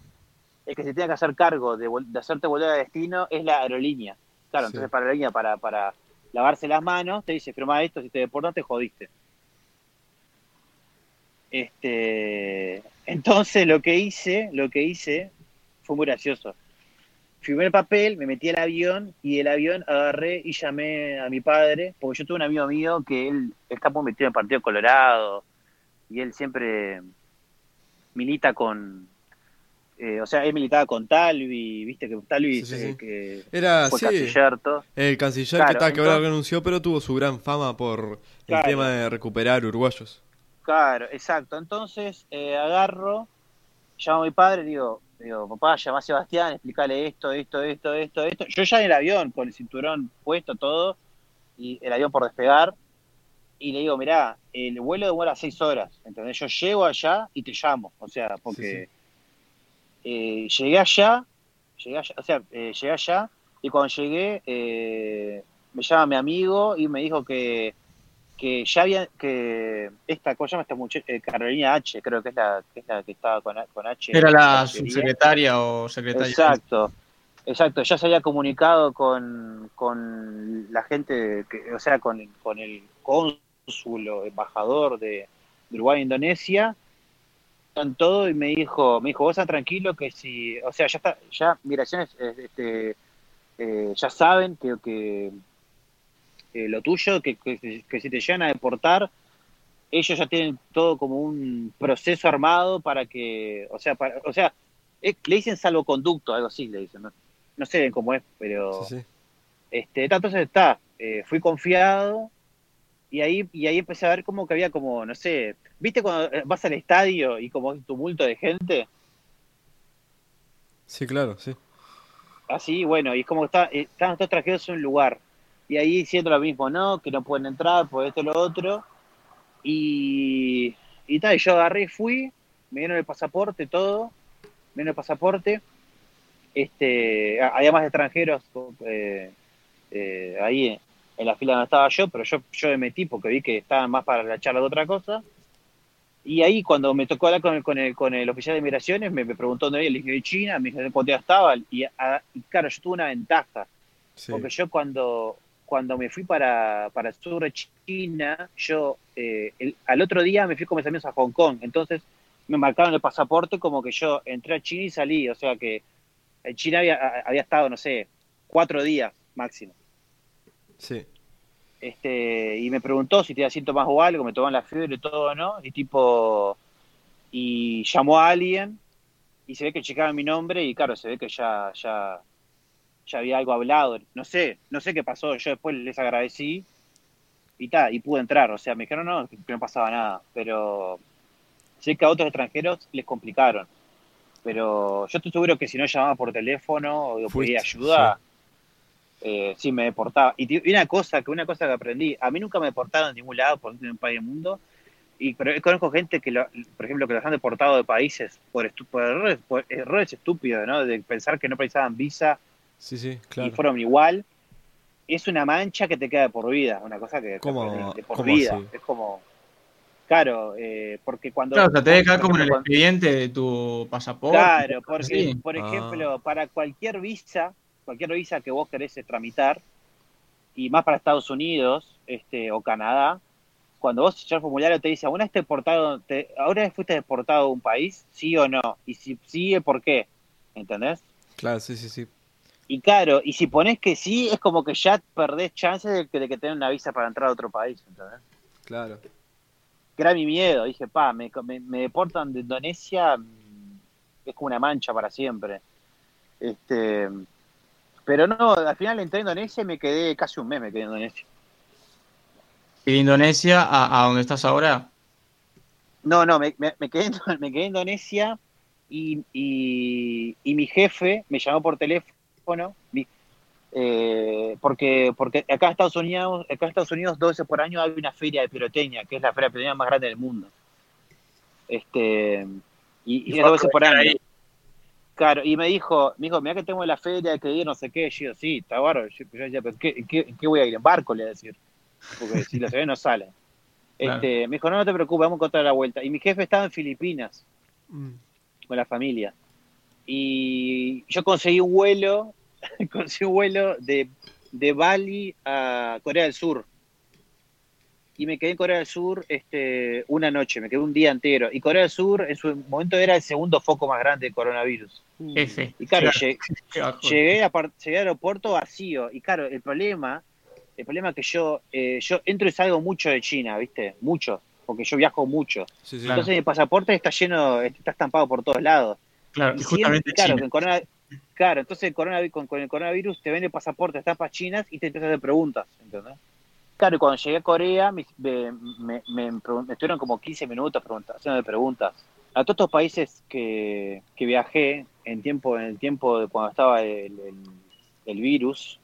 el que se tiene que hacer cargo de, hacerte volver a destino es la aerolínea. Claro, Sí. entonces para la aerolínea, para, para lavarse las manos, te dice, firma esto, si te deportan te jodiste. Este, entonces lo que hice, lo que hice fue muy gracioso. Firmé el papel, me metí al avión y del avión agarré y llamé a mi padre, porque yo tuve un amigo mío que él está muy metido en el Partido Colorado y él siempre milita con, eh, o sea, él militaba con Talvi, viste que Talvi Sí, sí, sí. que Era, fue canciller, todo. el canciller Claro, que, tal, que ahora renunció, pero tuvo su gran fama por el Claro. tema de recuperar uruguayos. Claro, exacto. Entonces eh, agarro, llamo a mi padre, digo, digo, papá, llama a Sebastián, explícale esto, esto, esto, esto, esto. Yo ya en el avión, con el cinturón puesto, todo, y el avión por despegar, y le digo, mirá, el vuelo demora seis horas, ¿entendés? Yo llego allá y te llamo, o sea, porque eh, llegué allá, llegué allá, o sea, eh, llegué allá, y cuando llegué, eh, me llama mi amigo y me dijo que que ya había que esta ¿cómo se llama esta muchacha? Eh, Carolina H creo que es la que es la que estaba con, con H Era la subsecretaria o secretaria. exacto exacto ya se había comunicado con, con la gente que, o sea con, con el cónsul o embajador de, de Uruguay e Indonesia con todo y me dijo me dijo vos estás tranquilo que si o sea ya está ya migraciones este eh, ya saben que, que eh, lo tuyo, que, que, que si te llegan a deportar, ellos ya tienen todo como un proceso armado para que, o sea, para, o sea, eh, le dicen salvoconducto, algo así le dicen, no, no sé bien cómo es, pero Sí, sí. este, entonces está, eh, fui confiado y ahí, y ahí empecé a ver como que había como, no sé, ¿viste cuando eh, vas al estadio y como un tumulto de gente? Sí, claro, sí. Así, bueno, y es como que está, estaban todos trajedos en un lugar. Y ahí diciendo lo mismo, no, que no pueden entrar por esto y lo otro. Y, y tal, y yo agarré fui, me dieron el pasaporte, todo, me dieron el pasaporte. Este, había más extranjeros eh, eh, ahí en la fila donde estaba yo, pero yo, yo me metí porque vi que estaban más para la charla de otra cosa. Y ahí cuando me tocó hablar con el, con el, con el oficial de migraciones, me, me preguntó dónde había, le dije de China, me dijo cuánto ya estaba, y, a- y claro, yo tuve una ventaja, Sí. porque yo cuando, cuando me fui para, para el sur de China, yo eh, el- al otro día me fui con mis amigos a Hong Kong, entonces me marcaron el pasaporte como que yo entré a China y salí, o sea que en China había, había estado, no sé, cuatro días máximo. Sí. Este, y me preguntó si tenía síntomas o algo, me tomaban la fiebre y todo, ¿no? Y tipo, y llamó a alguien y se ve que checaba mi nombre y claro, se ve que ya, ya, ya había algo hablado. No sé, no sé qué pasó, yo después les agradecí y tal, y pude entrar. O sea, me dijeron no, que no pasaba nada, pero sé que a otros extranjeros les complicaron. Pero yo estoy seguro que si no llamaba por teléfono o pedía ayuda, eh, sí me deportaba. Y, una cosa que una cosa que aprendí, a mí nunca me deportaron en ningún lado por un país del mundo. Y pero conozco gente que, por ejemplo, que los han deportado de países por, errores, estúpidos, ¿no? De pensar que no precisaban visa sí, sí, claro. y fueron igual. Es una mancha que te queda de por vida, una cosa que ¿Cómo, de por vida. Es como, claro, eh, porque cuando... Claro, te debe quedar como en el expediente de tu pasaporte. Claro, porque, por ejemplo, ah. para cualquier visa, cualquier visa que vos querés tramitar, y más para Estados Unidos este, o Canadá, cuando vos echás el formulario te dice, ¿alguna vez, deportado, te, ¿ahora fuiste deportado a un país? ¿Sí o no? Y si sí, ¿por qué? ¿Entendés? Claro, sí, sí, sí. Y claro, y si pones que sí, es como que ya perdés chances de que, de que tengan una visa para entrar a otro país, ¿entendés? Claro. Que era mi miedo, dije, pa, me, me, deportan de Indonesia, mm, es como una mancha para siempre. Este, pero no, al final entré a Indonesia y me quedé casi un mes, me quedé en Indonesia. ¿Y de Indonesia a, a dónde estás ahora? No, no, me, me, quedé, me quedé en Indonesia y, y, mi jefe me llamó por teléfono, eh, porque, porque acá en Estados Unidos, acá en Estados Unidos dos veces por año hay una feria de pirotecnia, que es la feria de pirotecnia más grande del mundo. Este, y, y, dos veces por año. Claro, y me dijo, me dijo, mira que tengo la feria que ir, no sé qué. yo, sí, está bárbaro. Yo, yo, ¿qué, qué, qué, voy a ir? En barco, le voy a decir. Porque si los aviones no salen. Este, Me dijo, no, no te preocupes, vamos a encontrar la vuelta. Y mi jefe estaba en Filipinas mm. con la familia. Y yo conseguí un vuelo, conseguí un vuelo de, de Bali a Corea del Sur y me quedé en Corea del Sur este, una noche, me quedé un día entero. Y Corea del Sur en su momento era el segundo foco más grande de coronavirus. Ese. Y claro, llegué, a, llegué al aeropuerto vacío. Y claro, el problema, el problema es que yo, eh, yo entro y salgo mucho de China, ¿viste? Mucho, porque yo viajo mucho. Entonces mi pasaporte está lleno, está estampado por todos lados. Claro, y justamente claro, claro, entonces con, con, el coronavirus te vende pasaporte, estampas chinas y te empiezas a hacer preguntas, ¿entendés? Claro, y cuando llegué a Corea me, me, estuvieron como 15 minutos haciendo preguntas. A todos estos países que, viajé en tiempo en el tiempo de cuando estaba el, virus,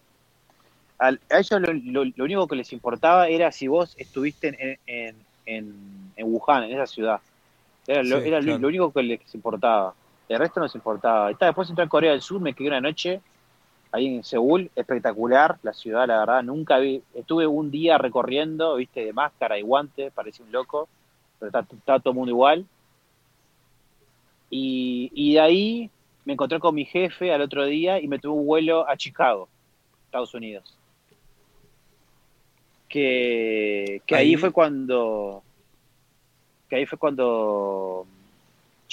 a ellos lo, único que les importaba era si vos estuviste en, en, en, Wuhan, en esa ciudad. Era, lo, era lo, único que les importaba. El resto no les importaba. Y después entré a Corea del Sur, me quedé una noche ahí en Seúl, espectacular la ciudad, la verdad, nunca vi, estuve un día recorriendo, viste, de máscara y guante, parecía un loco, pero está, todo el mundo igual. Y, de ahí me encontré con mi jefe al otro día y me tuve un vuelo a Chicago, Estados Unidos. Que, que ahí. fue cuando que ahí fue cuando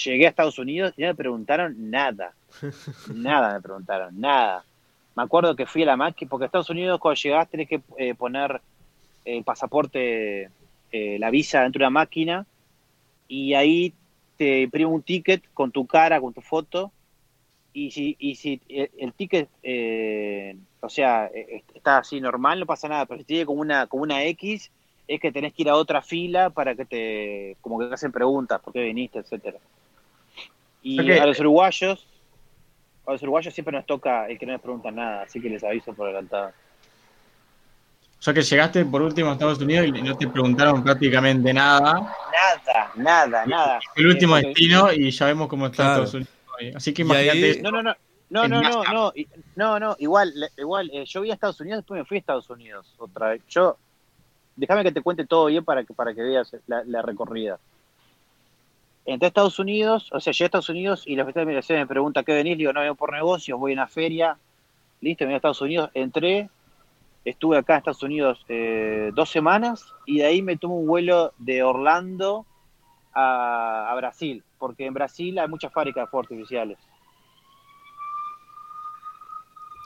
llegué a Estados Unidos y no me preguntaron nada. Nada me preguntaron, nada. Me acuerdo que fui a la máquina, porque Estados Unidos cuando llegás tenés que eh, poner el pasaporte, eh, la visa dentro de una máquina y ahí te imprime un ticket con tu cara, con tu foto y si, y si el, ticket, eh, o sea, está así normal, no pasa nada, pero si tiene como una, como una X, es que tenés que ir a otra fila para que te, como que te hacen preguntas, por qué viniste, etcétera. Y a los uruguayos a los uruguayos siempre nos toca el que no les pregunta nada, así que les aviso por adelantado. O sea que llegaste por último a Estados Unidos y no te preguntaron prácticamente nada. Nada, nada, nada. El último destino y ya vemos cómo está Estados Unidos Así que imagínate. No, no, no. No, no, no, no, no, no, igual, igual, eh, yo vi a Estados Unidos, después me fui a Estados Unidos otra vez. Yo, déjame que te cuente todo bien para que, para que veas la recorrida entré a Estados Unidos, o sea, llegué a Estados Unidos y la oficina de me pregunta qué venís, digo, no vengo por negocios, voy a una feria, listo, me voy a Estados Unidos, entré, estuve acá en Estados Unidos eh, dos semanas y de ahí me tomo un vuelo de Orlando a, Brasil, porque en Brasil hay muchas fábricas de fuegos artificiales.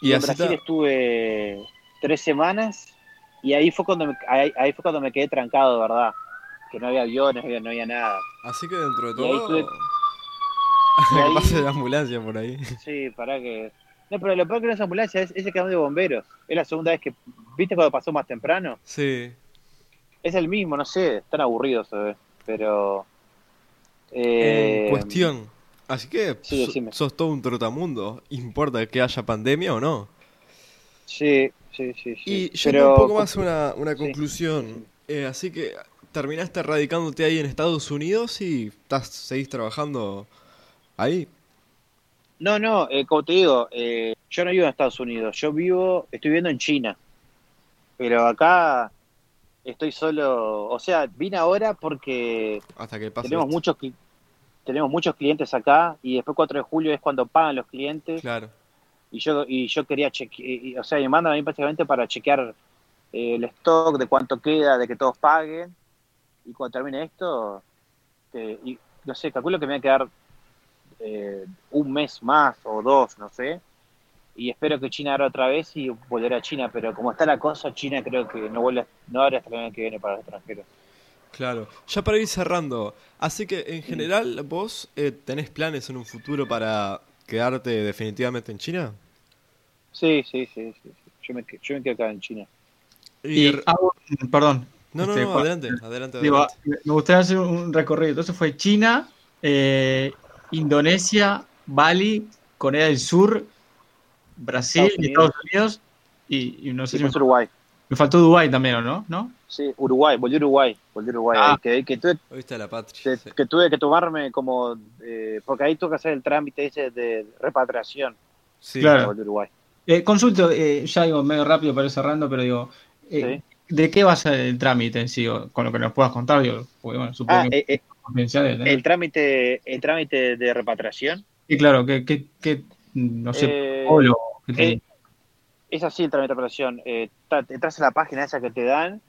Y, en Brasil estuve tres semanas y ahí fue cuando me, ahí, ahí fue cuando me quedé trancado, de verdad. Que no había aviones, no había, nada. Así que dentro de todo. tuve- que ahí- pase la ambulancia por ahí. Sí, para que. No, pero lo peor que no es ambulancia es ese camión de bomberos. Es la segunda vez que. ¿Viste cuando pasó más temprano? Sí. Es el mismo, no sé, están aburridos, eh, pero. Eh, En cuestión. Así que sí, so- decime. sos todo un trotamundo. ¿Importa que haya pandemia o no? Sí, sí, sí. sí. Y yendo pero, un poco más a una, una Sí. conclusión. eh, así que terminaste radicándote ahí en Estados Unidos y estás, seguís trabajando ahí. No, no, eh, como te digo, eh, yo no vivo en Estados Unidos, yo vivo, estoy viviendo en China. Pero acá estoy solo, o sea, vine ahora porque Hasta que pase. tenemos esto. muchos tenemos muchos clientes acá y después 4 de julio es cuando pagan los clientes Claro. y yo y yo quería chequear, o sea, me mandan a mí básicamente para chequear eh, el stock de cuánto queda, de que todos paguen y cuando termine esto, eh, y, no sé, calculo que me va a quedar eh, un mes más o dos, no sé, y espero que China abra otra vez y volver a China, pero como está la cosa, China creo que no vuelve, no abre hasta el año que viene para los extranjeros. Claro. Ya para ir cerrando. Así que en general, ¿vos eh, tenés planes en un futuro para quedarte definitivamente en China? Sí, sí, sí, sí, sí. Yo, me, yo me quedo acá en China. Y r- hago- perdón. No, no, este, no, adelante, adelante, Digo, adelante. me gustaría hacer un recorrido. Entonces fue China, eh, Indonesia, Bali, Corea del Sur, Brasil, Estados Unidos y, y no sé Y si me, Uruguay. me faltó Dubái también, ¿o no? ¿No? Sí, Uruguay, volví a Uruguay, volví a Uruguay. Ah. ahí, que, que tuve, Oíste a la patria. que, sí. que tuve que tomarme como, eh, porque ahí tuve que hacer el trámite ese de repatriación Sí. Claro. Uruguay. Eh, consulto, eh, ya digo, medio rápido para ir cerrando, pero digo, eh, ¿de qué va a ser el trámite en sí? O Con lo que nos puedas contar, digo, porque bueno, supongo Ah, que eh, eh, el trámite, el trámite de repatriación, Y claro, que, que, que, no sé, eh, que te- eh, es así el trámite de repatriación. Eh, entras a la página esa que te dan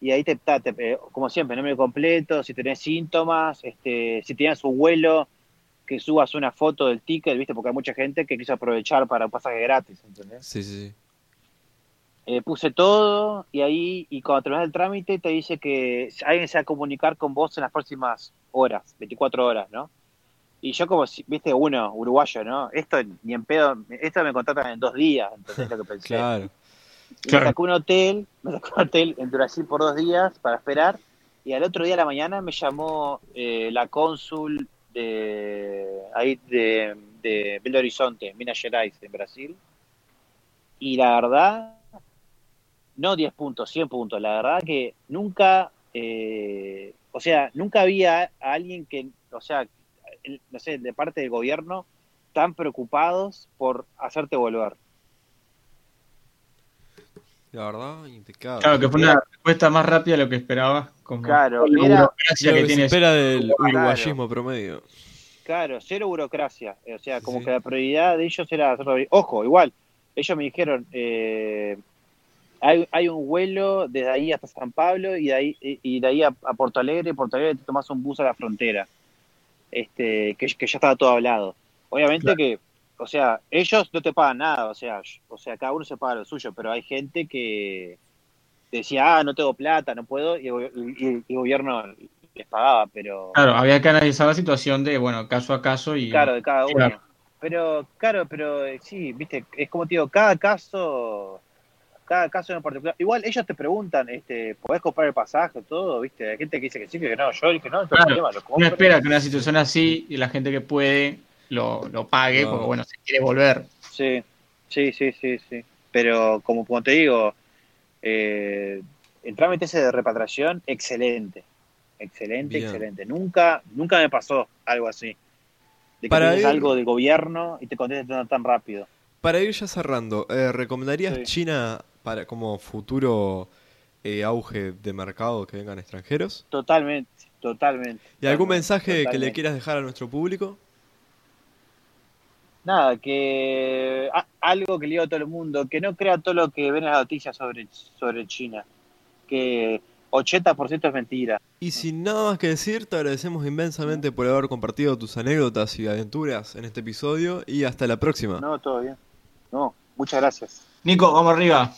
y ahí te, ta- te- eh, como siempre, nombre completo, si tenés síntomas, este, si tienes un vuelo, que subas una foto del ticket, ¿viste? Porque hay mucha gente que quiso aprovechar para un pasaje gratis, ¿entendés? Sí, sí, sí. Eh, puse todo y ahí, y cuando terminas el trámite, te dice que alguien se va a comunicar con vos en las próximas horas, 24 horas, ¿no? Y yo como, viste, uno, uruguayo, ¿no? Esto ni en pedo, esto me contratan en dos días, ¿entendés lo que pensé? Claro. Y Claro. me sacó un hotel, me sacó un hotel en Brasil por dos días para esperar, y al otro día a la mañana me llamó eh, la cónsul de ahí de, de Belo Horizonte, Minas Gerais, en Brasil, y la verdad, no 10 puntos, 100 puntos, la verdad que nunca, eh, o sea, nunca había a alguien que, o sea, el- no sé, de parte del gobierno, tan preocupados por hacerte volver. La verdad, impecable. Claro, que fue una respuesta más rápida de lo que esperabas. Como Claro, la era- burocracia que que tiene espera del Claro. uruguayismo promedio. Claro, cero burocracia. O sea, como Sí. que la prioridad de ellos era hacerlo. Ojo, igual, ellos me dijeron, eh, hay, hay un vuelo desde ahí hasta San Pablo y de ahí, y de ahí a, a Porto Alegre, y Porto Alegre te tomas un bus a la frontera, este, que, que ya estaba todo hablado. Obviamente Claro. que, o sea, ellos no te pagan nada, o sea, o sea, cada uno se paga lo suyo, pero hay gente que decía, ah, no tengo plata, no puedo, y el, go- y- y el gobierno les pagaba, pero... Claro, había que analizar la situación de, bueno, caso a caso y... Claro, de cada uno. Claro. Pero, claro, pero eh, sí, viste, es como te digo, cada caso, cada caso en particular. Igual ellos te preguntan, este, ¿podés comprar el pasaje, todo? Viste, hay gente que dice que sí, que no, yo dije no, no Claro, problema, lo Uno compro. espera que una situación así y la gente que puede lo, lo pague, porque bueno, se quiere volver. Sí, sí, sí, sí, sí. Pero como, como te digo, eh, el trámite ese de repatriación, excelente. Excelente, Bien. excelente. Nunca, nunca me pasó algo así. De que Para ir- algo del gobierno y te contestes tan, tan rápido. Para ir ya cerrando, eh, ¿recomendarías Sí. China para como futuro eh, auge de mercado que vengan extranjeros? Totalmente, totalmente. ¿Y algún totalmente, mensaje que le quieras dejar a nuestro público? Nada, que a- algo que le digo a todo el mundo, que no crea todo lo que ven en las noticias sobre, sobre China, que 80% es mentira. Y sin nada más que decir, te agradecemos inmensamente por haber compartido tus anécdotas y aventuras en este episodio y hasta la próxima. No, todo bien. No, Muchas gracias. Nico, vamos arriba.